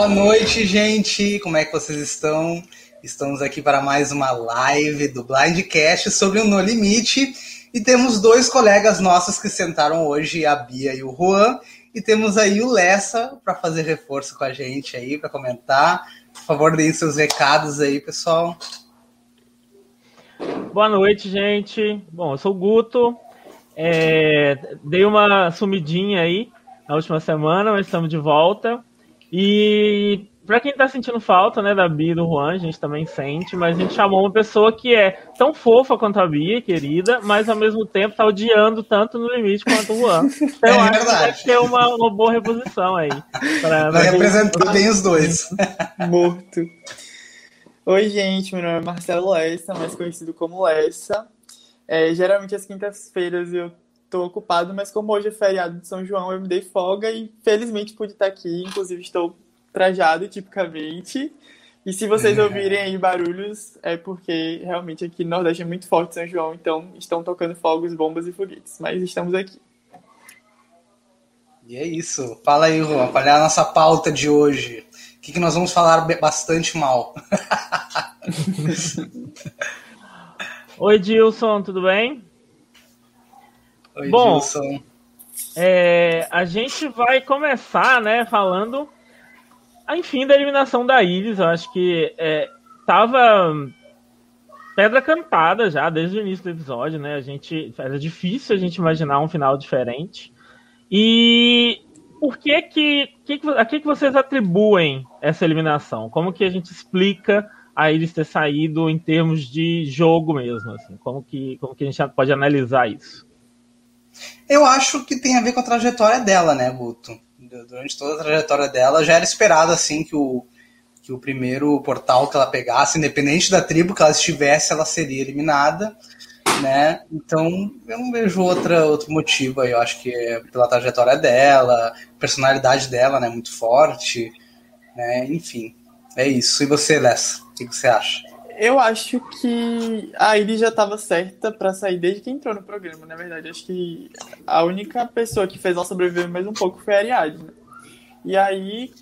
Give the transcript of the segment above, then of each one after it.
Boa noite, gente. Como é que vocês estão? Estamos aqui para mais uma live do Blindcast sobre o No Limite. E temos dois colegas nossos que sentaram hoje, a Bia e o Juan. E temos aí o Lessa para fazer reforço com a gente aí, para comentar. Por favor, deem seus recados aí, pessoal. Boa noite, gente. Bom, eu sou o Guto. É, dei uma sumidinha aí na última semana, mas estamos de volta. E para quem tá sentindo falta, né, da Bia e do Juan, a gente também sente, mas a gente chamou uma pessoa que é tão fofa quanto a Bia, querida, mas ao mesmo tempo tá odiando tanto no limite quanto o Juan. Então É eu acho que verdade. deve ter uma, uma boa reposição aí. pra- pra- representar bem os dois. Morto. Oi, gente, meu nome é Marcelo Lessa, mais conhecido como Lessa. É, geralmente às quintas-feiras eu tô ocupado, mas como hoje é feriado de São João, eu me dei folga e felizmente pude estar aqui. Inclusive estou trajado tipicamente. E se vocês É. ouvirem aí barulhos, é porque realmente aqui no Nordeste é muito forte São João, então estão tocando fogos, bombas e foguetes. Mas estamos aqui. E é isso. Fala aí, Juan. Qual é a nossa pauta de hoje? O que, que nós vamos falar bastante mal? Oi, Dilson, tudo bem? Oi, Bom. Gilson. É, a gente vai começar, né, falando, enfim, da eliminação da Iris. Eu acho que é, tava pedra cantada já desde o início do episódio, né? A gente era difícil a gente imaginar um final diferente. E por que que, que que- a que que vocês atribuem essa eliminação? Como que a gente explica a Iris ter saído em termos de jogo mesmo, assim? Como que como que a gente pode analisar isso? Eu acho que tem a ver com a trajetória dela, né, Guto? Durante toda a trajetória dela, já era esperado, assim, que o, que o primeiro portal que ela pegasse, independente da tribo que ela estivesse, ela seria eliminada, né? Então, eu não vejo outra, outro motivo aí. Eu acho que é pela trajetória dela, personalidade dela, né, muito forte, né? Enfim, é isso. E você, Lessa, o que você acha? Eu acho que a Iris já estava certa pra sair desde que entrou no programa, na verdade. Acho que a única pessoa que fez ela sobreviver mais um pouco foi a Ariadne. E aí,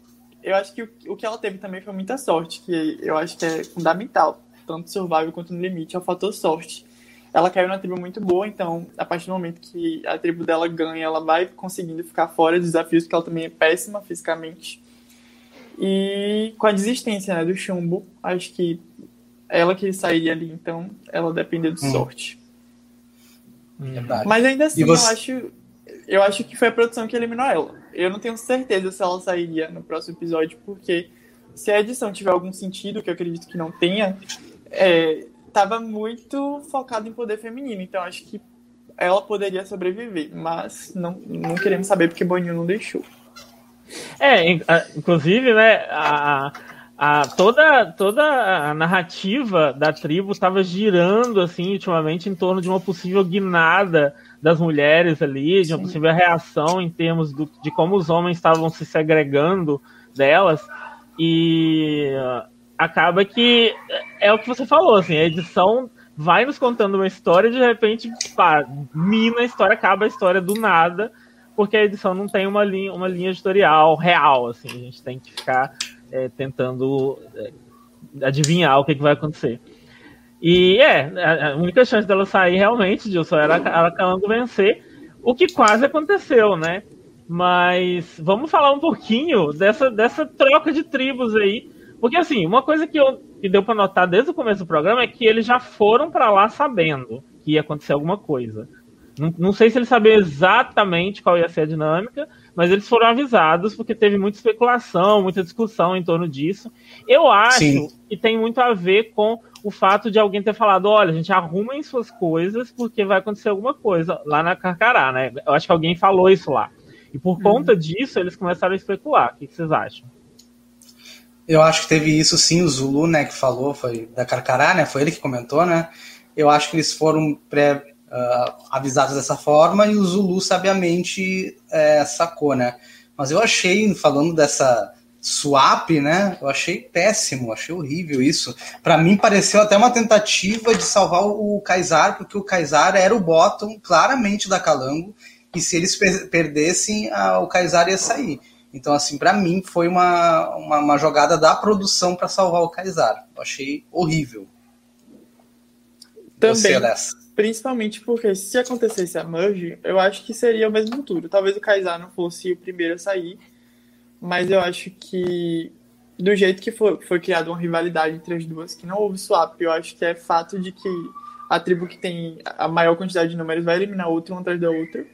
eu acho que o, que ela teve também foi muita sorte, que eu acho que é fundamental, tanto survival quanto no limite, é o fator sorte. Ela caiu numa tribo muito boa, então, a partir do momento que a tribo dela ganha, ela vai conseguindo ficar fora de desafios, porque ela também é péssima fisicamente. E com a desistência né, do chumbo, acho que ela que sairia ali, então ela dependeu de Hum. sorte. Verdade. Mas ainda assim, você- eu acho eu acho que foi a produção que eliminou ela. Eu não tenho certeza se ela sairia no próximo episódio, porque se a edição tiver algum sentido, que eu acredito que não tenha, é, tava muito focado em poder feminino, então acho que ela poderia sobreviver, mas não, não queremos saber porque Boninho não deixou. É, inclusive, né, a, a, toda, toda a narrativa da tribo estava girando, assim, ultimamente, em torno de uma possível guinada das mulheres ali, de uma Sim. possível reação em termos do, de como os homens estavam se segregando delas, e ah, acaba que é o que você falou, assim, a edição vai nos contando uma história e de repente, pá, mina a história, acaba a história do nada, porque a edição não tem uma linha, uma linha editorial real, assim, a gente tem que ficar é, tentando é, adivinhar o que, que vai acontecer. E é, a, única chance dela sair realmente, Dilson, era a Calango vencer, o que quase aconteceu, né? Mas vamos falar um pouquinho dessa, dessa troca de tribos aí. Porque, assim, uma coisa que, eu, que deu para notar desde o começo do programa é que eles já foram para lá sabendo que ia acontecer alguma coisa. Não, não sei se eles sabiam exatamente qual ia ser a dinâmica, mas eles foram avisados porque teve muita especulação, muita discussão em torno disso. Eu acho Sim. que tem muito a ver com o fato de alguém ter falado: olha, gente, arrumem suas coisas porque vai acontecer alguma coisa lá na Carcará, né? Eu acho que alguém falou isso lá. E por conta disso, eles começaram a especular. O que que vocês acham? Eu acho que teve isso sim, o Zulu, né, que falou, foi da Carcará, né, foi ele que comentou, né, eu acho que eles foram pré, ah, avisados dessa forma e o Zulu sabiamente eh, sacou, né, mas eu achei, falando dessa swap, né, eu achei péssimo, achei horrível isso, Pra mim pareceu até uma tentativa de salvar o Kaysar, porque o Kaysar era o bottom claramente da Calango, e se eles per- perdessem, ah, o Kaysar ia sair. Então, assim, para mim foi uma, uma, uma, jogada da produção para salvar o Kaysar. Eu achei horrível. Também. Você, Principalmente porque se acontecesse a merge, eu acho que seria o mesmo futuro. Talvez o Kaysar não fosse o primeiro a sair, mas eu acho que do jeito que foi, foi criada uma rivalidade entre as duas, que não houve swap, eu acho que é fato de que a tribo que tem a maior quantidade de números vai eliminar outra uma atrás da outra.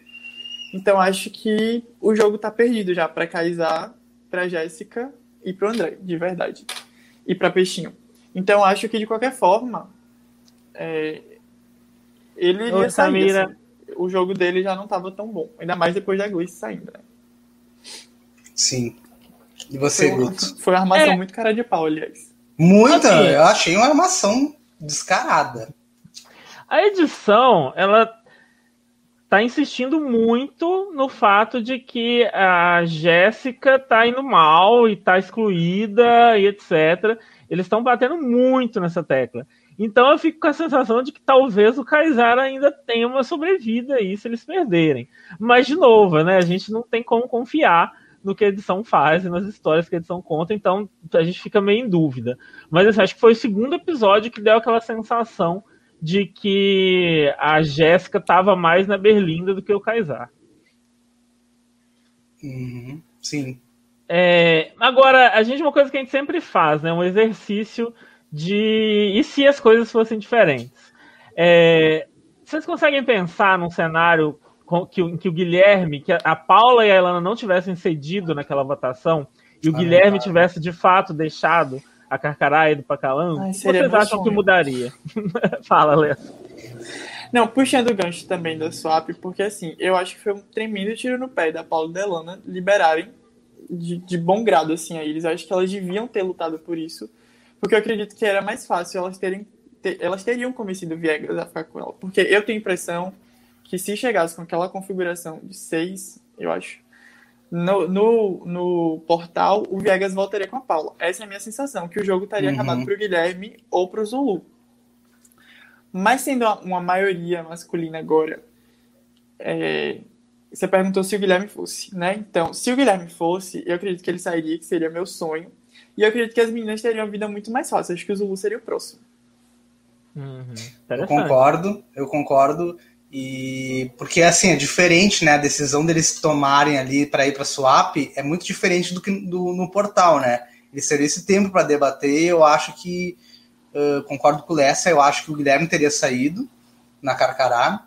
Então acho que o jogo tá perdido já para Kaysar, para Jéssica e para André, de verdade. E para Peixinho. Então acho que de qualquer forma, é, ele iria sair. Assim. O jogo dele já não estava tão bom. Ainda mais depois da Gleice saindo, né? Sim. E você, foi, Guto? Foi uma armação é. muito cara de pau, aliás. Muita! Assim, eu achei uma armação descarada. A edição, ela tá insistindo muito no fato de que a Jéssica tá indo mal e tá excluída e etc. Eles estão batendo muito nessa tecla. Então eu fico com a sensação de que talvez o Kaysar ainda tenha uma sobrevida aí se eles perderem. Mas, de novo, né, a gente não tem como confiar no que a edição faz e nas histórias que a edição conta, então a gente fica meio em dúvida. Mas assim, acho que foi o segundo episódio que deu aquela sensação de que a Jéssica estava mais na Berlinda do que o Kaysar. Uhum, sim. É, agora, a gente, uma coisa que a gente sempre faz, né? Um exercício de e se as coisas fossem diferentes. É, vocês conseguem pensar num cenário que, em que o Guilherme, que a Paula e a Elana não tivessem cedido naquela votação e o ah, Guilherme tivesse de fato deixado a Carcará do Pacalão, vocês acham que mudaria? Fala, Léo. Não, puxando o gancho também da swap, porque assim, eu acho que foi um tremendo tiro no pé da Paula e da Elana liberarem de, de bom grado assim a eles. Eu acho que elas deviam ter lutado por isso porque eu acredito que era mais fácil elas terem. Ter, elas teriam convencido o Viegas a ficar com ela. Porque eu tenho a impressão que se chegasse com aquela configuração de seis, eu acho, no, no, no portal, o Viegas voltaria com a Paula. Essa é a minha sensação, que o jogo estaria uhum. acabado pro Guilherme ou pro Zulu. Mas sendo uma maioria masculina agora, é, você perguntou se o Guilherme fosse, né? Então, se o Guilherme fosse, eu acredito que ele sairia, que seria meu sonho. E eu acredito que as meninas teriam uma vida muito mais fácil. Acho que o Zulu seria o próximo. Uhum. Eu concordo, eu concordo. E porque assim, é diferente, né? A decisão deles tomarem ali para ir para swap é muito diferente do que do, no portal, né? Eles teriam esse tempo para debater. Eu acho que uh, concordo com o Lessa, eu acho que o Guilherme teria saído na Carcará.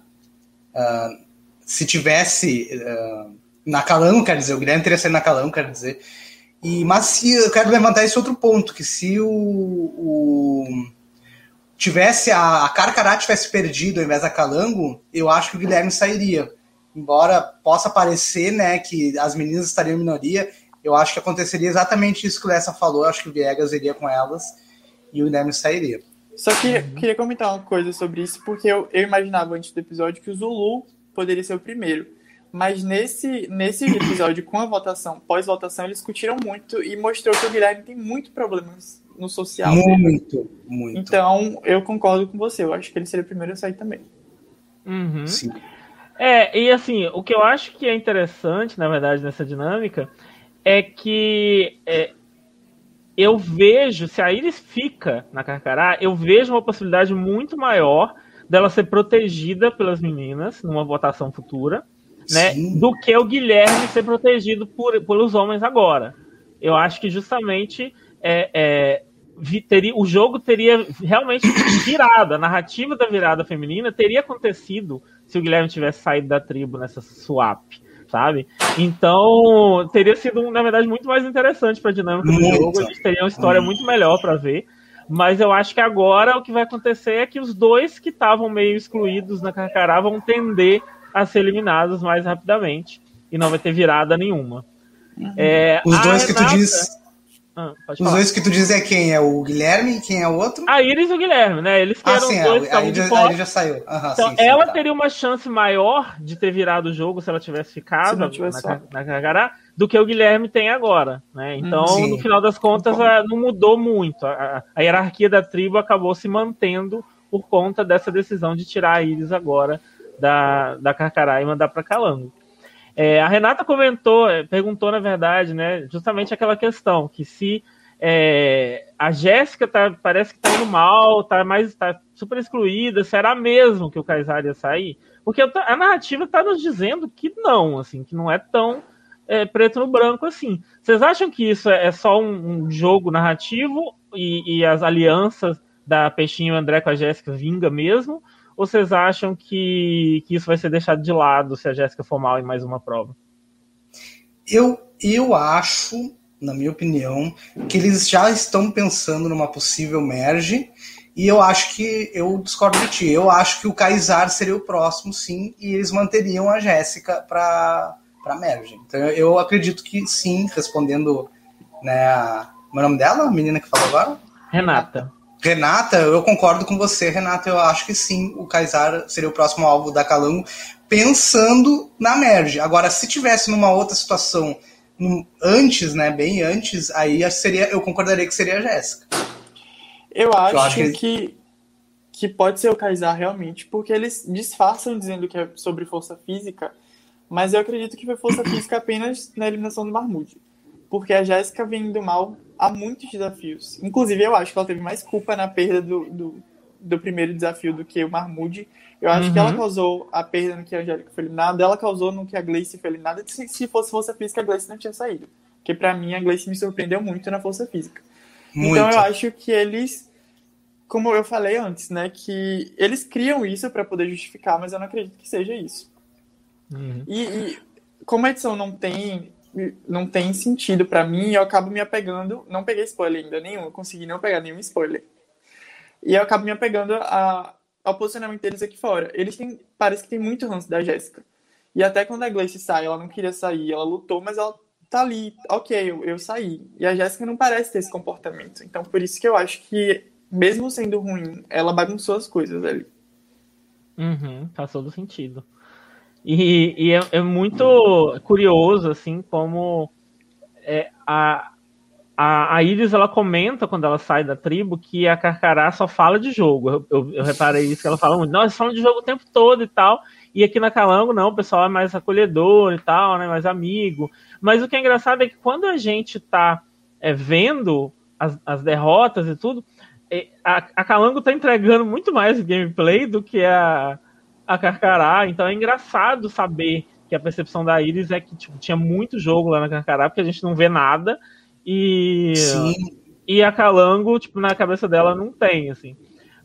Uh, se tivesse uh, na Calango, quer dizer, o Guilherme teria saído na Calango, quer dizer. E, mas se, eu quero levantar esse outro ponto, que se o, o tivesse a, a Carcará tivesse perdido ao invés da Calango, eu acho que o Guilherme sairia. Embora possa parecer né, que as meninas estariam em minoria, eu acho que aconteceria exatamente isso que o Lessa falou. Eu acho que o Viegas iria com elas e o Guilherme sairia. Só que uhum. queria comentar uma coisa sobre isso, porque eu, eu imaginava antes do episódio que o Zulu poderia ser o primeiro. Mas nesse, nesse episódio, com a votação, pós-votação, eles discutiram muito e mostrou que o Guilherme tem muito problemas no social. Muito, muito. Então, eu concordo com você. Eu acho que ele seria o primeiro a sair também. Uhum. Sim. É, e assim, o que eu acho que é interessante, na verdade, nessa dinâmica, é que é, eu vejo, se a Iris fica na Carcará, eu vejo uma possibilidade muito maior dela ser protegida pelas meninas numa votação futura né, do que o Guilherme ser protegido por, pelos homens agora. Eu acho que justamente é, é, teria, o jogo teria realmente virado, a narrativa da virada feminina teria acontecido se o Guilherme tivesse saído da tribo nessa swap, sabe? Então teria sido, na verdade, muito mais interessante para a dinâmica do jogo, a gente teria uma história muito melhor para ver. Mas eu acho que agora o que vai acontecer é que os dois que estavam meio excluídos na Carcará vão tender a ser eliminados mais rapidamente e não vai ter virada nenhuma. Uhum. É, Os dois Renata... que tu diz. Ah, Os falar. dois que tu diz é quem? É o Guilherme e quem é o outro? A Iris e o Guilherme, né? Eles que ah, sim, dois aí, já, aí já saiu. Uhum, então, sim, ela sim, tá. teria uma chance maior de ter virado o jogo se ela tivesse ficado tivesse na, na do que o Guilherme tem agora, né? Então, hum, no final das contas, não mudou muito. A, a, hierarquia da tribo acabou se mantendo por conta dessa decisão de tirar a Iris agora da, da Carcará e mandar para Calango. É, a Renata comentou, é, perguntou na verdade, né, justamente aquela questão que se é, a Jéssica tá, parece que tá indo mal, tá mais tá super excluída, será mesmo que o Kaysar ia sair? Porque a narrativa está nos dizendo que não, assim, que não é tão é, preto no branco assim. Vocês acham que isso é, é só um, um jogo narrativo e, e, as alianças da Peixinho e André com a Jéssica vinga mesmo? Ou vocês acham que, que isso vai ser deixado de lado se a Jéssica for mal em mais uma prova? Eu, eu acho, na minha opinião, que eles já estão pensando numa possível merge. E eu acho que eu discordo de ti. Eu acho que o Kaysar seria o próximo, sim, e eles manteriam a Jéssica para para merge. Então eu acredito que sim, respondendo, né, a, o nome dela, a menina que falou agora? Renata. Renata, eu concordo com você, Renata. Eu acho que sim, o Kaysar seria o próximo alvo da Calango, pensando na merge. Agora, se tivesse numa outra situação antes, né, bem antes, aí seria, eu concordaria que seria a Jéssica. Eu acho, eu acho que... que... que pode ser o Kaysar realmente, porque eles disfarçam dizendo que é sobre força física, mas eu acredito que foi força física apenas na eliminação do Marmude. Porque a Jéssica vem indo mal há muitos desafios. Inclusive, eu acho que ela teve mais culpa na perda do, do, do primeiro desafio do que o Marmude. Eu acho uhum. que ela uhum. causou a perda no que a Angélica foi eliminada, ela causou no que a Gleice foi eliminada. Se, se fosse força física, a Gleice não tinha saído. Porque para mim, a Gleice me surpreendeu muito na força física. Muito. Então, eu acho que eles, como eu falei antes, né, que eles criam isso para poder justificar, mas eu não acredito que seja isso. Uhum. E, e como a edição não tem não tem sentido para mim, eu acabo me apegando, não peguei spoiler ainda nenhum, consegui não pegar nenhum spoiler. E eu acabo me apegando a, ao posicionamento deles aqui fora. Eles têm, parece que tem muito ranço da Jéssica. E até quando a Gleice sai, ela não queria sair, ela lutou, mas ela tá ali, ok, eu, eu saí. E a Jéssica não parece ter esse comportamento. Então por isso que eu acho que, mesmo sendo ruim, ela bagunçou as coisas ali. Uhum, faz todo sentido. E, e é, é, muito curioso, assim, como é, a, a, a Iris ela comenta quando ela sai da tribo que a Carcará só fala de jogo. Eu, eu, eu reparei isso, que ela fala muito, nós falamos de jogo o tempo todo e tal. E aqui na Calango, não, o pessoal é mais acolhedor e tal, né? Mais amigo. Mas o que é engraçado é que quando a gente tá é, vendo as, as derrotas e tudo, é, a, a Calango tá entregando muito mais gameplay do que a, a Carcará, então é engraçado saber que a percepção da Iris é que tipo, tinha muito jogo lá na Carcará, porque a gente não vê nada, e, Sim. e a Calango, tipo, na cabeça dela não tem, assim.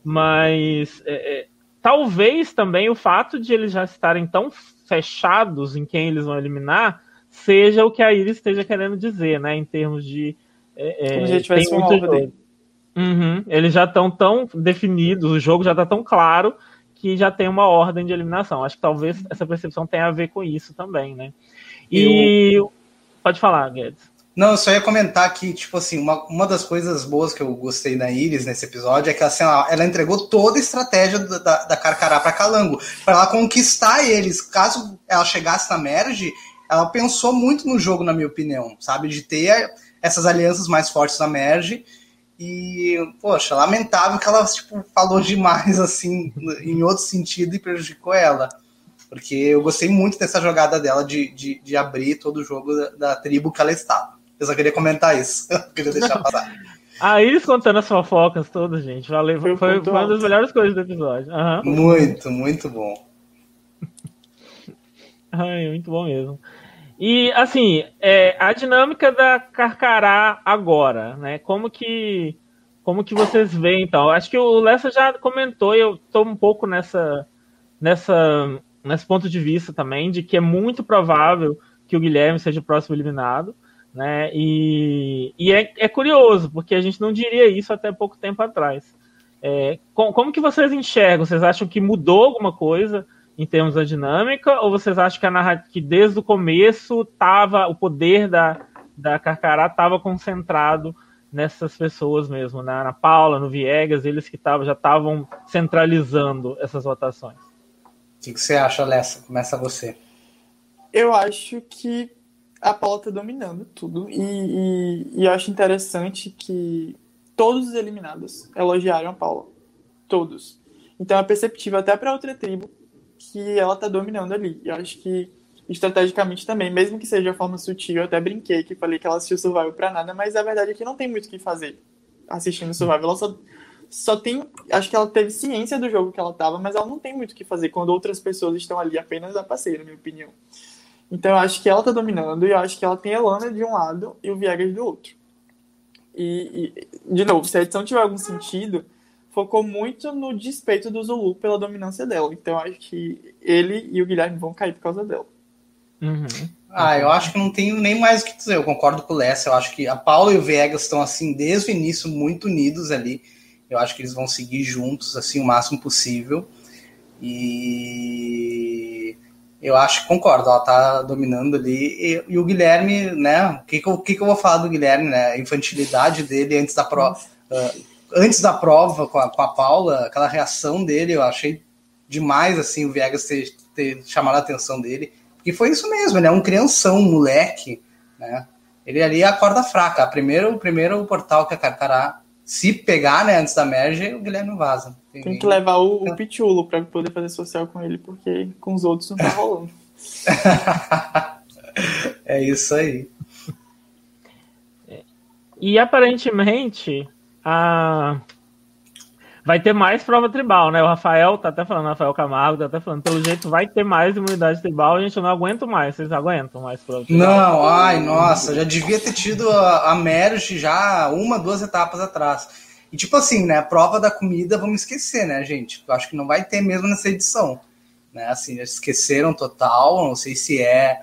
Mas é, é, talvez também o fato de eles já estarem tão fechados em quem eles vão eliminar seja o que a Iris esteja querendo dizer, né? Em termos de. É, é Como se tem muito jogo. Uhum, eles já estão tão definidos, o jogo já está tão claro que já tem uma ordem de eliminação. Acho que talvez essa percepção tenha a ver com isso também, né? E eu... pode falar, Guedes. Não, eu só ia comentar que, tipo assim, uma, uma das coisas boas que eu gostei da Iris nesse episódio é que assim, ela, ela entregou toda a estratégia da, da, da Carcará para Calango, para ela conquistar eles. Caso ela chegasse na Merge, ela pensou muito no jogo, na minha opinião, sabe? De ter essas alianças mais fortes na Merge e, poxa, lamentável que ela tipo, falou demais assim, em outro sentido e prejudicou ela. Porque eu gostei muito dessa jogada dela de, de, de abrir todo o jogo da, da, tribo que ela estava. Eu só queria comentar isso. queria deixar passar. Ah, eles contando as fofocas todas, gente. Valeu, foi, foi uma das melhores coisas do episódio. Uhum. Muito, muito bom. Ai, muito bom mesmo. E, assim, é, a dinâmica da Carcará agora, né? Como que, como que vocês veem, então? Acho que o Lessa já comentou, e eu estou um pouco nessa, nessa, nesse ponto de vista também, de que é muito provável que o Guilherme seja o próximo eliminado, né? E, e é, é curioso, porque a gente não diria isso até pouco tempo atrás. É, com, como que vocês enxergam? Vocês acham que mudou alguma coisa? Em termos da dinâmica, ou vocês acham que, a que desde o começo tava, o poder da, da Carcará estava concentrado nessas pessoas mesmo, na, na Paula, no Viegas, eles que tavam, já estavam centralizando essas votações? O que, que você acha, Alessa? Começa você. Eu acho que a Paula está dominando tudo e, e, e eu acho interessante que todos os eliminados elogiaram a Paula. Todos. Então é perceptível até para outra tribo que ela tá dominando ali. Eu acho que estrategicamente também, mesmo que seja de forma sutil. Eu até brinquei que falei que ela assistiu Survival pra nada, mas a verdade é que não tem muito o que fazer assistindo Survival. Ela só, só tem. Acho que ela teve ciência do jogo que ela tava, mas ela não tem muito o que fazer quando outras pessoas estão ali apenas a passeio, na minha opinião. Então eu acho que ela tá dominando e eu acho que ela tem a Elana de um lado e o Viegas do outro. E, e, de novo, se a edição tiver algum sentido, focou muito no despeito do Zulu pela dominância dela. Então acho que ele e o Guilherme vão cair por causa dela. Uhum. Ah, eu acho que não tenho nem mais o que dizer. Eu concordo com o Lessa. Eu acho que a Paula e o Vegas estão, assim, desde o início, muito unidos ali. Eu acho que eles vão seguir juntos, assim, o máximo possível. E eu acho que concordo, ela tá dominando ali. E, e o Guilherme, né? O que que, eu, que que eu vou falar do Guilherme, né? A infantilidade dele antes da prova. Uh, antes da prova com a, com a Paula, aquela reação dele, eu achei demais, assim, o Viegas ter, ter chamado a atenção dele. Porque foi isso mesmo, ele é um crianção, um moleque, né? Ele ali é a corda fraca. Primeiro, o primeiro portal que a Carcará, se pegar, né, antes da merge, o Guilherme vaza. Tem, Tem que levar o, o Pichulo para poder fazer social com ele, porque com os outros não tá rolando. é isso aí. E aparentemente, a vai ter mais prova tribal, né? O Rafael tá até falando, Rafael Camargo tá até falando, pelo jeito vai ter mais imunidade tribal, a gente não aguento mais, vocês aguentam mais prova tribal? Não, ai, nossa, já devia ter tido a, a merge já uma, duas etapas atrás. E tipo assim, né, a prova da comida, vamos esquecer, né, gente? Eu acho que não vai ter mesmo nessa edição. Né, assim, esqueceram total, não sei se é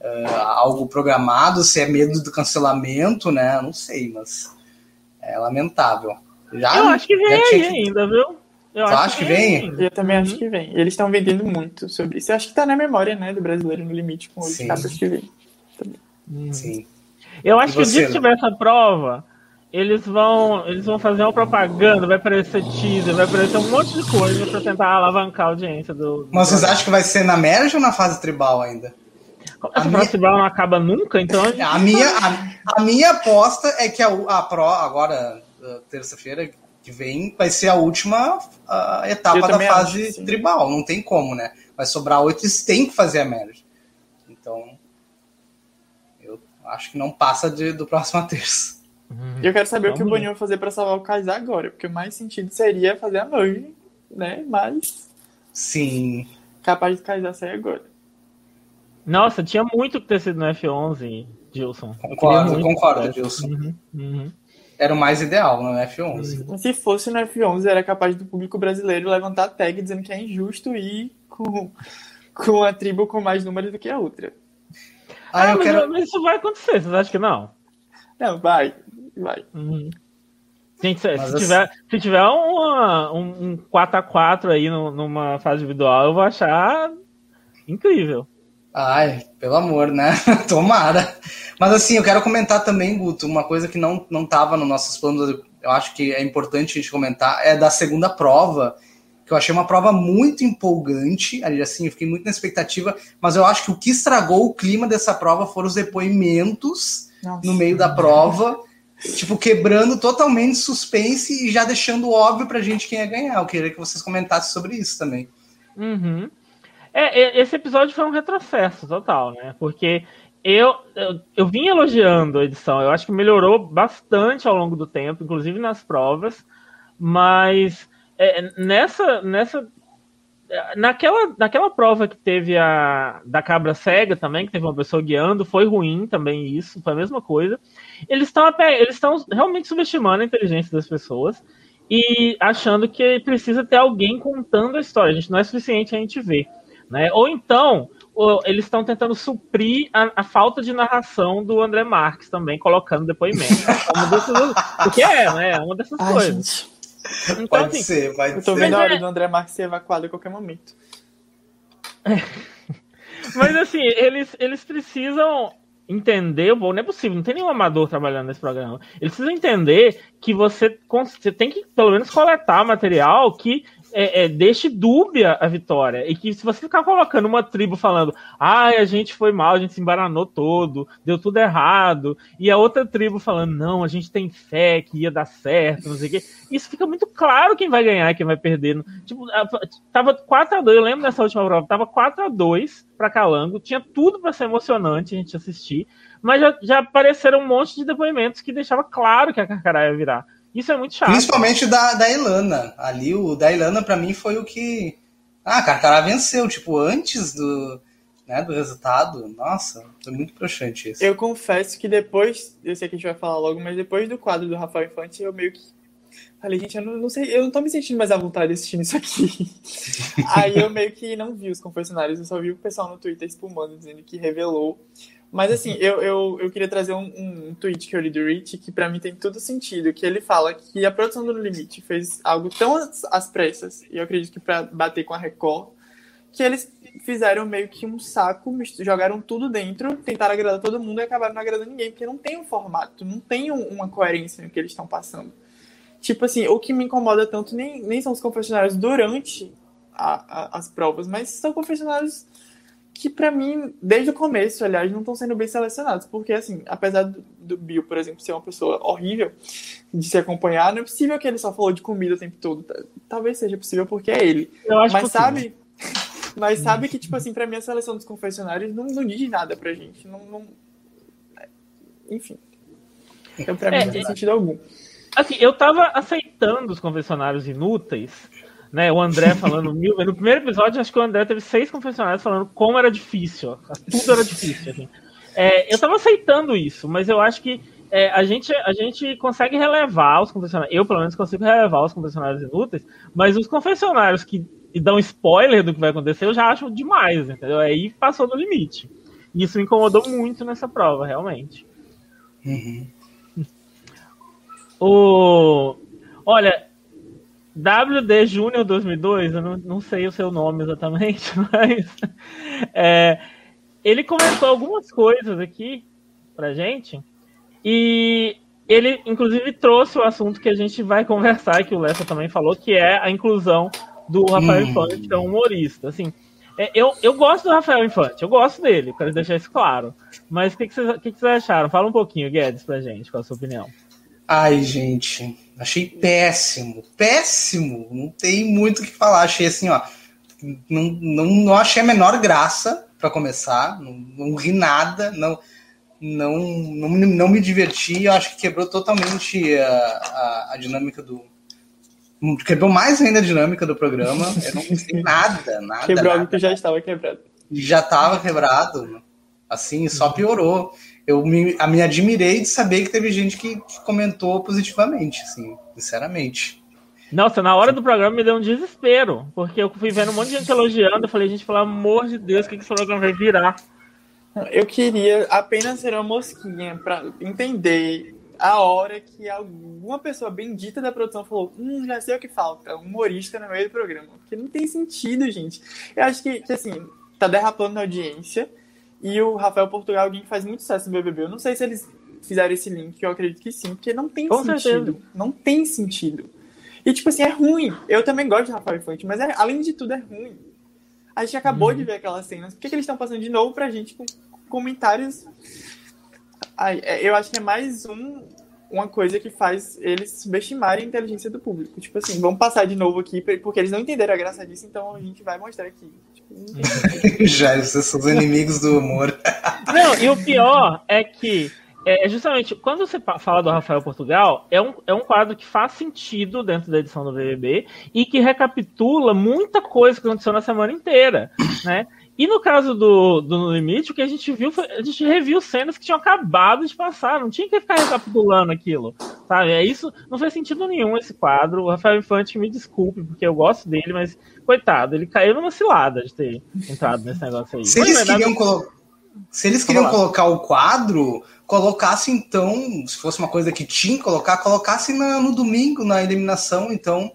uh, algo programado, se é medo do cancelamento, né, não sei, mas é lamentável. Já, eu acho que vem aí que... ainda, viu? Eu acho, acho que, vem? vem? Eu também acho que vem. Eles estão vendendo muito sobre isso. Eu acho que tá na memória, né, do brasileiro no limite com os capas que vem. Hum. Sim. Eu acho que o dia que tiver essa prova, eles vão, eles vão fazer uma propaganda, vai aparecer teaser, vai aparecer um monte de coisa pra tentar alavancar a audiência do. do Mas vocês acham que vai ser na merge ou na fase tribal ainda? Essa fase tribal não acaba nunca, então. A, gente... a minha, a, a, minha aposta é que a, a Pro, agora terça-feira que vem vai ser a última uh, etapa da fase acho, tribal. Não tem como, né? Vai sobrar oito, eles têm que fazer a merge. Então, eu acho que não passa de, do próximo terça. Uhum. Eu quero saber o que o Boninho vai fazer para salvar o Kaysar agora, porque o mais sentido seria fazer a merge, né? Mas. Sim. Capaz de Kaysar sair agora. Nossa, tinha muito que ter sido no F11, Gilson. Concordo, concordo, Gilson. Uhum, uhum era o mais ideal no F11. Se fosse no F11, era capaz do público brasileiro levantar a tag dizendo que é injusto ir com, com a tribo com mais números do que a outra. Ah, ah mas, quero... mas, isso vai acontecer, vocês acham que não? Não, vai. Vai. Uhum. Gente, se, se, tiver, se tiver uma, um, um 4x4 aí no, numa fase individual, eu vou achar incrível. Ai, pelo amor, né? Tomara. Mas assim, eu quero comentar também, Guto, uma coisa que não não estava nos nossos planos, eu acho que é importante a gente comentar, é da segunda prova, que eu achei uma prova muito empolgante, assim, eu fiquei muito na expectativa, mas eu acho que o que estragou o clima dessa prova foram os depoimentos Nossa. no meio da prova, tipo, quebrando totalmente suspense e já deixando óbvio pra gente quem ia ganhar. Eu queria que vocês comentassem sobre isso também. Uhum. É, esse episódio foi um retrocesso total, né? Porque eu, eu, eu vim elogiando a edição, eu acho que melhorou bastante ao longo do tempo, inclusive nas provas, mas é, nessa, nessa naquela, naquela prova que teve a da cabra cega também, que teve uma pessoa guiando, foi ruim também isso, foi a mesma coisa. Eles estão eles estão realmente subestimando a inteligência das pessoas e achando que precisa ter alguém contando a história. A gente não é suficiente a gente ver. Né? Ou então, eles estão tentando suprir a, a, falta de narração do André Marques também, colocando depoimento. É o que é, né? É uma dessas Ai, coisas. Então, pode assim, ser, pode Eu tô vendo a hora é... do André Marques ser evacuado a qualquer momento. Mas assim, eles, eles precisam entender, não é possível, não tem nenhum amador trabalhando nesse programa. Eles precisam entender que você, você tem que, pelo menos, coletar material que é, é, deixe dúbia a vitória. E que se você ficar colocando uma tribo falando, ai, a gente foi mal, a gente se embaranou todo, deu tudo errado, e a outra tribo falando, não, a gente tem fé que ia dar certo, não sei o quê, isso fica muito claro quem vai ganhar e quem vai perder. Tipo, tava 4x2, eu lembro dessa última prova, tava 4x2 para Calango, tinha tudo para ser emocionante a gente assistir, mas já, já apareceram um monte de depoimentos que deixava claro que a Carcará ia virar. Isso é muito chato. Principalmente da, da Ilana. Ali, o da Ilana, para mim, foi o que. Ah, a Carcará venceu, tipo, antes do, né, do resultado. Nossa, foi muito broxante isso. Eu confesso que depois, eu sei que a gente vai falar logo, mas depois do quadro do Rafael Infante, eu meio que. Falei, gente, eu não, não sei, eu não tô me sentindo mais à vontade assistindo isso aqui. Aí eu meio que não vi os confessionários, eu só vi o pessoal no Twitter espumando, dizendo que revelou mas assim, eu, eu, eu queria trazer um, um tweet que eu li do Rich que para mim tem todo sentido, que ele fala que a produção do No Limite fez algo tão às pressas, e eu acredito que para bater com a Record, que eles fizeram meio que um saco, jogaram tudo dentro, tentaram agradar todo mundo e acabaram não agradando ninguém, porque não tem um formato, não tem uma coerência no que eles estão passando. Tipo assim, o que me incomoda tanto nem, nem são os confessionários durante a, a, as provas, mas são confessionários que para mim, desde o começo, aliás, não estão sendo bem selecionados, porque assim, apesar do, do, Bill, por exemplo, ser uma pessoa horrível de se acompanhar, não é possível que ele só falou de comida o tempo todo. Talvez seja possível porque é ele. mas possível. sabe, mas sabe que tipo assim, para mim a seleção dos confessionários não, não diz nada pra gente, não, não... enfim. Então para mim é, não tem sentido algum. Assim, eu tava aceitando os confessionários inúteis né, o André falando mil. No primeiro episódio, acho que o André teve seis confessionários falando como era difícil. Tudo era difícil. Assim. É, eu tava aceitando isso, mas eu acho que é, a, gente, a gente consegue relevar os confessionários. Eu, pelo menos, consigo relevar os confessionários inúteis, mas os confessionários que dão spoiler do que vai acontecer, eu já acho demais, entendeu? Aí passou do limite. E isso me incomodou muito nessa prova, realmente. Uhum. O... Olha, WD Júnior 2002, eu não, não, sei o seu nome exatamente, mas é, ele comentou algumas coisas aqui pra gente e ele inclusive trouxe o assunto que a gente vai conversar, que o Lessa também falou, que é a inclusão do Rafael hum. Infante, que é um humorista. Assim, é, eu, eu gosto do Rafael Infante, eu gosto dele, quero deixar isso claro. Mas o que, que, vocês, que, que vocês acharam? Fala um pouquinho, Guedes, pra gente, qual a sua opinião. Ai, gente, achei péssimo, péssimo. Não tem muito o que falar. Achei assim, ó. Não, não, não achei a menor graça para começar. Não, não ri nada. Não, não, não, não me diverti. Eu acho que quebrou totalmente a, a, a dinâmica do. Quebrou mais ainda a dinâmica do programa. Eu não pensei nada, nada. Quebrou algo que já estava quebrado. Já estava quebrado. Assim, só piorou eu me, a me admirei de saber que teve gente que, que comentou positivamente, assim, sinceramente. Nossa, na hora do programa me deu um desespero, porque eu fui vendo um monte de gente elogiando, eu falei, gente, pelo amor de Deus, o que, que esse programa vai virar? Eu queria apenas ser uma mosquinha para entender a hora que alguma pessoa bendita da produção falou: Hum, já sei o que falta, um humorista no meio do programa. Porque não tem sentido, gente. Eu acho que, que assim, tá derrapando na audiência. E o Rafael Portugal, alguém que faz muito sucesso no BBB. Eu não sei se eles fizeram esse link, eu acredito que sim, porque não tem Com sentido. Certeza. Não tem sentido. E, tipo assim, é ruim. Eu também gosto de Rafael Infante, mas é, além de tudo é ruim. A gente acabou uhum. de ver aquelas cenas. Por que, que eles estão passando de novo pra gente com comentários? Ai, é, eu acho que é mais um, uma coisa que faz eles subestimarem a inteligência do público. Tipo assim, vamos passar de novo aqui, porque eles não entenderam a graça disso, então a gente vai mostrar aqui. Já, vocês são os inimigos do humor. Não, e o pior é que é justamente quando você fala do Rafael Portugal, é um, é um quadro que faz sentido dentro da edição do BBB e que recapitula muita coisa que aconteceu na semana inteira, né? E no caso do, do No Limite, o que a gente viu foi. A gente reviu cenas que tinham acabado de passar, não tinha que ficar recapitulando aquilo. Sabe? É isso. Não faz sentido nenhum esse quadro. O Rafael Infante me desculpe, porque eu gosto dele, mas, coitado, ele caiu numa cilada de ter entrado nesse negócio aí. Se eles verdade, queriam, colo se eles queriam colocar o quadro, colocasse então, se fosse uma coisa que tinha que colocar, colocasse na, no domingo, na eliminação, então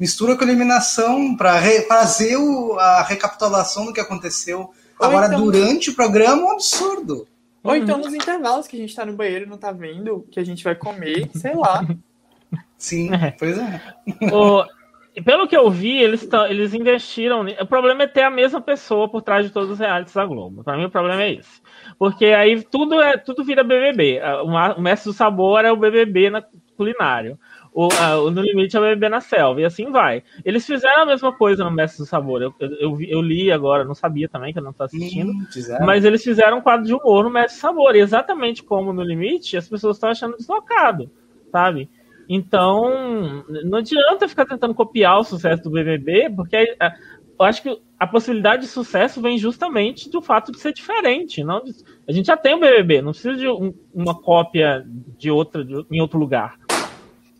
mistura com a eliminação para fazer o, a recapitulação do que aconteceu. Ou Agora, então, durante o programa, um absurdo. Ou então nos intervalos que a gente tá no banheiro e não tá vendo, que a gente vai comer, sei lá. Sim, é. pois é. O, pelo que eu vi, eles, eles investiram. O problema é ter a mesma pessoa por trás de todos os realities da Globo. Para mim, o problema é esse. Porque aí tudo, é, tudo vira BBB. O Mestre do Sabor é o BBB na, culinário. O, a, No Limite é o BBB na selva. E assim vai. Eles fizeram a mesma coisa no Mestre do Sabor. Eu, eu, eu, li agora, não sabia também, que eu não estou assistindo. Hum, mas eles fizeram um quadro de humor no Mestre do Sabor. E exatamente como no Limite, as pessoas estão achando deslocado, sabe? Então, não adianta ficar tentando copiar o sucesso do BBB, porque é, eu acho que a possibilidade de sucesso vem justamente do fato de ser diferente. Não, a gente já tem o BBB, não precisa de um, uma cópia de outra de, em outro lugar.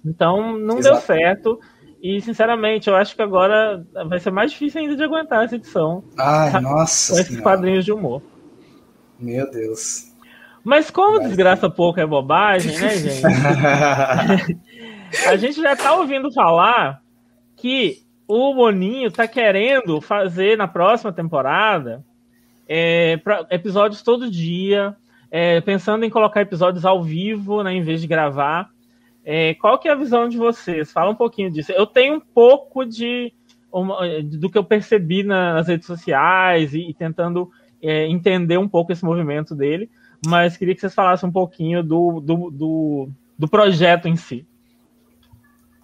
Então, não Exato. deu certo. E, sinceramente, eu acho que agora vai ser mais difícil ainda de aguentar essa edição. Ai, nossa. Com esses quadrinhos de humor. Meu Deus. Mas como desgraça pouco é bobagem, né, gente? a gente já tá ouvindo falar que o Boninho tá querendo fazer na próxima temporada é, pra, episódios todo dia, é, pensando em colocar episódios ao vivo, né, em vez de gravar. É, qual que é a visão de vocês? Fala um pouquinho disso. Eu tenho um pouco de do que eu percebi nas redes sociais e, e tentando é, entender um pouco esse movimento dele mas queria que vocês falassem um pouquinho do, do, do, do projeto em si.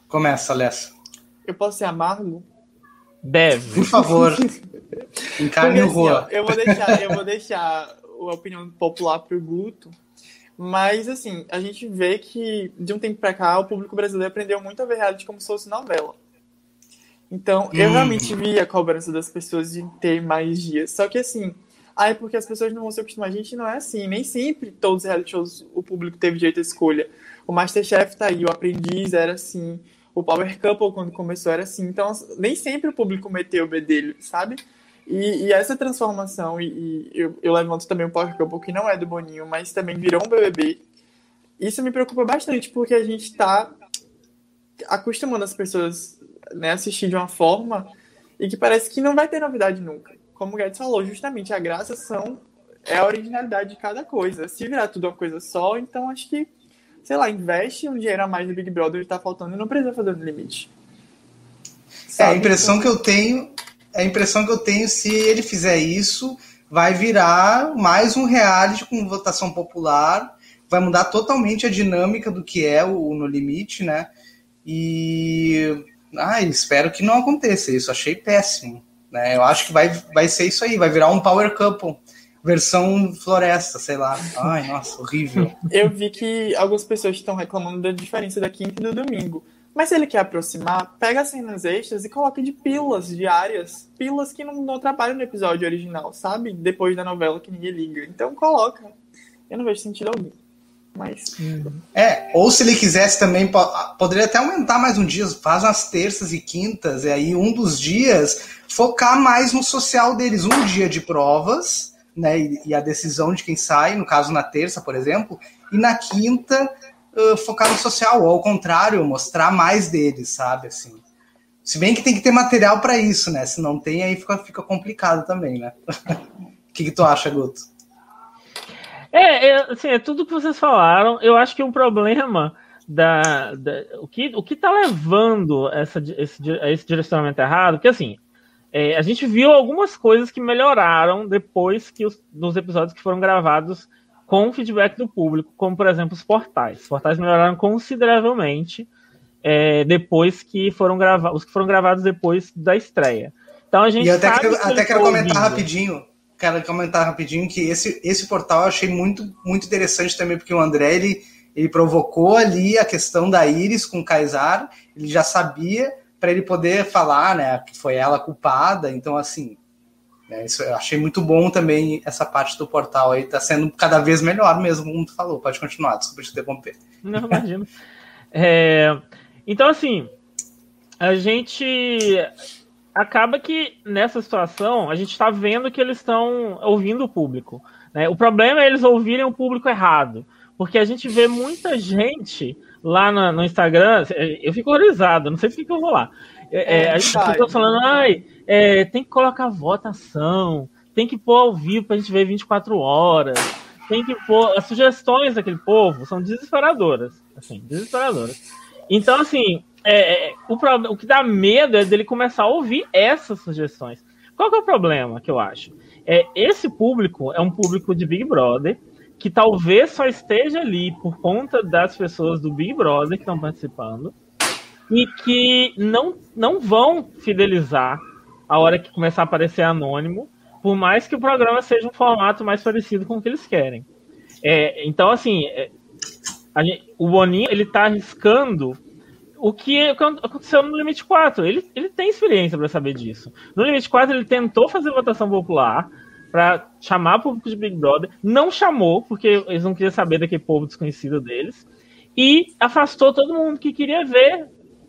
Começa, Alessa. Eu posso ser amargo? Deve. Por favor. Encarne o rua. Eu vou deixar, eu vou deixar a opinião popular pro Guto. Mas, assim, a gente vê que, de um tempo pra cá, o público brasileiro aprendeu muito a ver reality como se fosse novela. Então, eu hum. realmente vi a cobrança das pessoas de ter mais dias. Só que, assim, ah, é porque as pessoas não vão se acostumar. A gente não é assim. Nem sempre todos os reality shows o público teve direito à escolha. O Masterchef tá aí, o Aprendiz era assim. O Power Couple, quando começou, era assim. Então, nem sempre o público meteu o B dele, sabe? E, e essa transformação, e, e eu, eu, levanto também o Power Couple, que não é do Boninho, mas também virou um BBB. Isso me preocupa bastante, porque a gente tá acostumando as pessoas né, a assistir de uma forma e que parece que não vai ter novidade nunca como o Guedes falou, justamente a graça são é a originalidade de cada coisa. Se virar tudo uma coisa só, então acho que, sei lá, investe um dinheiro a mais no Big Brother que tá faltando e não precisa fazer no limite. Sabe? É, a impressão que eu tenho, a impressão que eu tenho, se ele fizer isso, vai virar mais um reality com votação popular, vai mudar totalmente a dinâmica do que é o No Limite, né? E ah, espero que não aconteça isso. Achei péssimo. Né? Eu acho que vai, vai ser isso aí, vai virar um Power Couple. Versão floresta, sei lá. Ai, nossa, horrível. Eu vi que algumas pessoas estão reclamando da diferença da quinta e do domingo. Mas se ele quer aproximar, pega as cenas extras e coloca de pílulas diárias. Pílulas que não, não atrapalham no episódio original, sabe? Depois da novela que ninguém liga. Então coloca. Eu não vejo sentido algum. Mas. É, ou se ele quisesse também, poderia até aumentar mais um dia, faz umas terças e quintas, e aí um dos dias focar mais no social deles. Um dia de provas, né? E, e a decisão de quem sai, no caso na terça, por exemplo, e na quinta uh, focar no social, ou ao contrário, mostrar mais deles, sabe? Assim. Se bem que tem que ter material para isso, né? Se não tem, aí fica, fica complicado também, né? O que, que tu acha, Guto? É, é, assim, é tudo que vocês falaram. Eu acho que um problema da, da o que o que está levando essa, esse, esse direcionamento errado, porque assim é, a gente viu algumas coisas que melhoraram depois que os dos episódios que foram gravados com feedback do público, como por exemplo os portais. Os portais melhoraram consideravelmente é, depois que foram gravados, os que foram gravados depois da estreia. Então a gente e até, que, até quero comentar rapidinho quero comentar rapidinho que esse, esse portal eu achei muito, muito interessante também, porque o André ele, ele provocou ali a questão da Iris com o Kaysar, ele já sabia para ele poder falar né, que foi ela culpada, então assim. Né, isso eu achei muito bom também essa parte do portal aí, tá sendo cada vez melhor mesmo, como tu falou. Pode continuar, desculpa te interromper. Não, imagino. é, então, assim, a gente acaba que nessa situação a gente está vendo que eles estão ouvindo o público. Né? O problema é eles ouvirem o público errado, porque a gente vê muita gente lá no, no Instagram, eu fico horrorizado, não sei por que eu vou lá. É, é, a gente fica falando, ai, é, tem que colocar votação, tem que pôr ao vivo para a gente ver 24 horas, tem que pôr. As sugestões daquele povo são desesperadoras, assim, desesperadoras. Então, assim, é, é, o, o que dá medo é dele começar a ouvir essas sugestões. Qual que é o problema que eu acho? É, esse público é um público de Big Brother que talvez só esteja ali por conta das pessoas do Big Brother que estão participando e que não, não vão fidelizar a hora que começar a aparecer anônimo, por mais que o programa seja um formato mais parecido com o que eles querem. É, então, assim, é, gente, o Boninho ele está arriscando o que aconteceu no Limite 4. Ele, ele tem experiência para saber disso. No Limite 4, ele tentou fazer votação popular para chamar o público de Big Brother, não chamou, porque eles não queriam saber daquele povo desconhecido deles, e afastou todo mundo que queria ver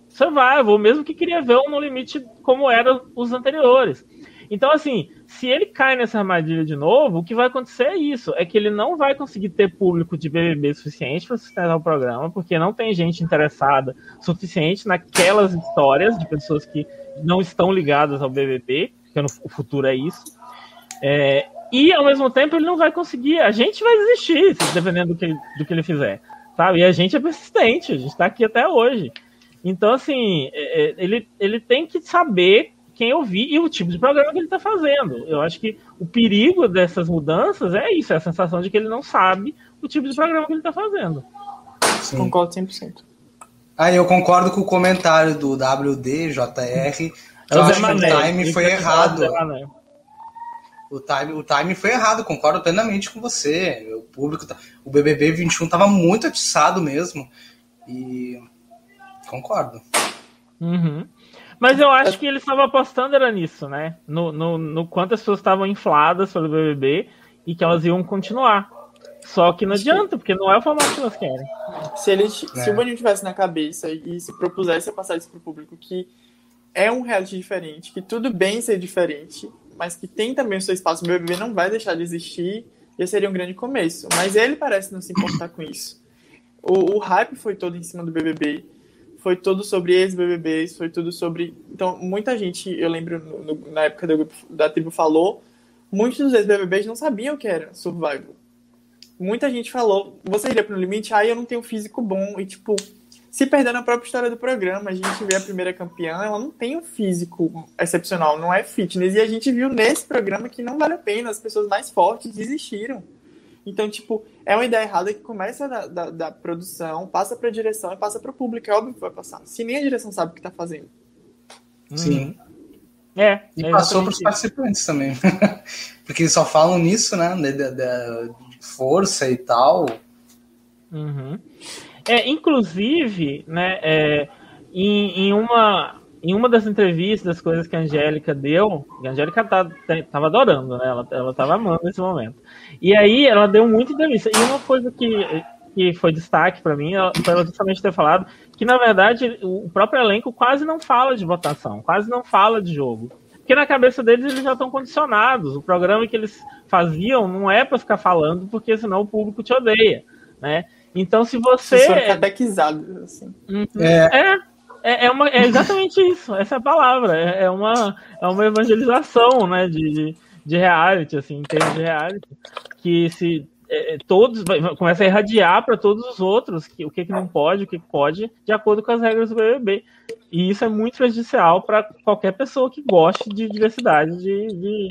Survival, mesmo que queria ver o No Limite como eram os anteriores. Então, assim, se ele cai nessa armadilha de novo, o que vai acontecer é isso: é que ele não vai conseguir ter público de BBB suficiente para sustentar o programa, porque não tem gente interessada suficiente naquelas histórias de pessoas que não estão ligadas ao BBB, porque no, o futuro é isso. É, e ao mesmo tempo ele não vai conseguir. A gente vai desistir, dependendo do que, do que ele fizer. Sabe? E a gente é persistente, a gente está aqui até hoje. Então, assim, é, é, ele, ele tem que saber quem ouvir e o tipo de programa que ele está fazendo. Eu acho que o perigo dessas mudanças é isso, é a sensação de que ele não sabe o tipo de programa que ele está fazendo. Sim. Concordo 100%. Ah, eu concordo com o comentário do WDJR. Eu acho que o time foi errado. O time, o time foi errado, concordo plenamente com você. O público, tá, o BBB 21 estava muito atiçado mesmo. E concordo. Uhum. Mas eu acho que eles estavam apostando era nisso, né? No, no, no quanto as pessoas estavam infladas pelo BBB e que elas iam continuar. Só que não adianta, porque não é o formato que elas querem. Se, eles, é. se o Boninho tivesse na cabeça e se propusesse a passar isso pro público, que é um reality diferente, que tudo bem ser diferente, mas que tem também o seu espaço, o BBB não vai deixar de existir, e seria um grande começo. Mas ele parece não se importar com isso. O, o hype foi todo em cima do BBB foi tudo sobre ex-BBBs, foi tudo sobre. Então, muita gente, eu lembro no, na época do, da tribo falou, muitos dos ex-BBBs não sabiam o que era Survival. Muita gente falou, você iria pro limite, aí ah, eu não tenho físico bom, e tipo, se perder na própria história do programa, a gente vê a primeira campeã, ela não tem um físico excepcional, não é fitness, e a gente viu nesse programa que não vale a pena, as pessoas mais fortes desistiram. Então, tipo, é uma ideia errada que começa da, da, da produção, passa pra direção e passa pro público. É óbvio que vai passar. Se nem a direção sabe o que tá fazendo. Sim. É. E é passou pros participantes também. Porque eles só falam nisso, né? De, de, de força e tal. Uhum. É, inclusive, né, é, em, em, uma, em uma das entrevistas, das coisas que a Angélica deu, a Angélica tá, tava adorando, né? Ela, ela tava amando esse momento. E aí ela deu muita entrevista. E uma coisa que, que foi destaque para mim foi ela justamente ter falado que, na verdade, o próprio elenco quase não fala de votação, quase não fala de jogo. Porque na cabeça deles eles já estão condicionados. O programa que eles faziam não é para ficar falando, porque senão o público te odeia, né? Então, se você. Você catequizado, assim. Uhum. É. é. É, é, uma, é exatamente isso, essa é palavra. É, é, uma, é uma evangelização, né? De, de, de reality, assim, em termos de reality, que se é, é todos começa a irradiar para todos os outros que, o que, que não pode, o que pode, de acordo com as regras do BBB. E isso é muito prejudicial para qualquer pessoa que goste de diversidade de, de,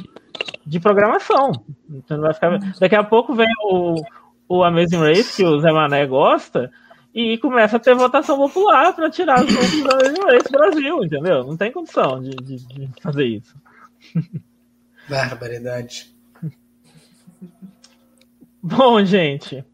de programação. Então ficar... Daqui a pouco vem o, o Amazing Race, que o Zé Mané gosta, e começa a ter votação popular para tirar os outros do Brasil, entendeu? Não tem condição de, de, de fazer isso. Barbaridade. Bom, gente.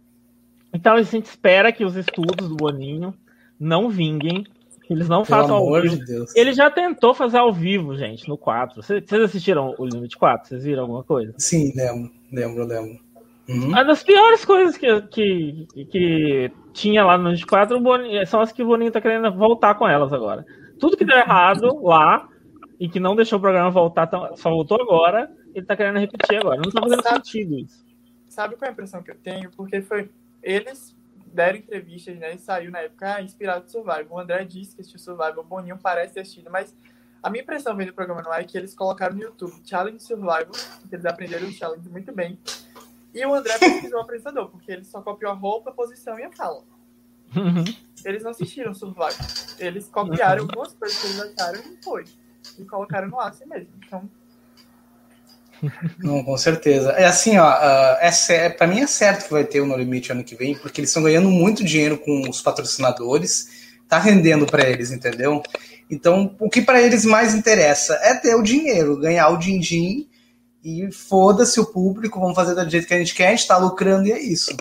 Então a gente espera que os estudos do Boninho não vinguem. Que eles não Pelo façam ao vivo. De. Ele já tentou fazer ao vivo, gente, no 4. Vocês assistiram o Limite 4? Vocês viram alguma coisa? Sim, lembro, lembro, lembro. Uhum. Uma das piores coisas que, que, que tinha lá no Limite 4 Boninho, são as que o Boninho tá querendo voltar com elas agora. Tudo que deu errado lá e que não deixou o programa voltar, só voltou agora, ele tá querendo repetir agora. Não tá fazendo sabe, sentido isso. Sabe qual é a impressão que eu tenho? Porque foi. Eles deram entrevistas, né? E saiu na época ah, inspirado no Survival. O André disse que assistiu Survival, o Boninho parece ter assistido, mas a minha impressão vendo o programa não é que eles colocaram no YouTube Challenge Survival, que eles aprenderam o challenge muito bem. E o André pesquisou o apresentador, porque ele só copiou a roupa, a posição e a fala. Uhum. Eles não assistiram Survivor. Eles copiaram algumas coisas que eles acharam e foi. E colocaram no ar assim mesmo. Então. Não, com certeza. É assim, ó, uh, é, para mim é certo que vai ter o No Limite ano que vem, porque eles estão ganhando muito dinheiro com os patrocinadores, tá rendendo para eles, entendeu? Então, o que para eles mais interessa é ter o dinheiro, ganhar o din-din e foda-se o público, vamos fazer do jeito que a gente quer, a gente tá lucrando e é isso.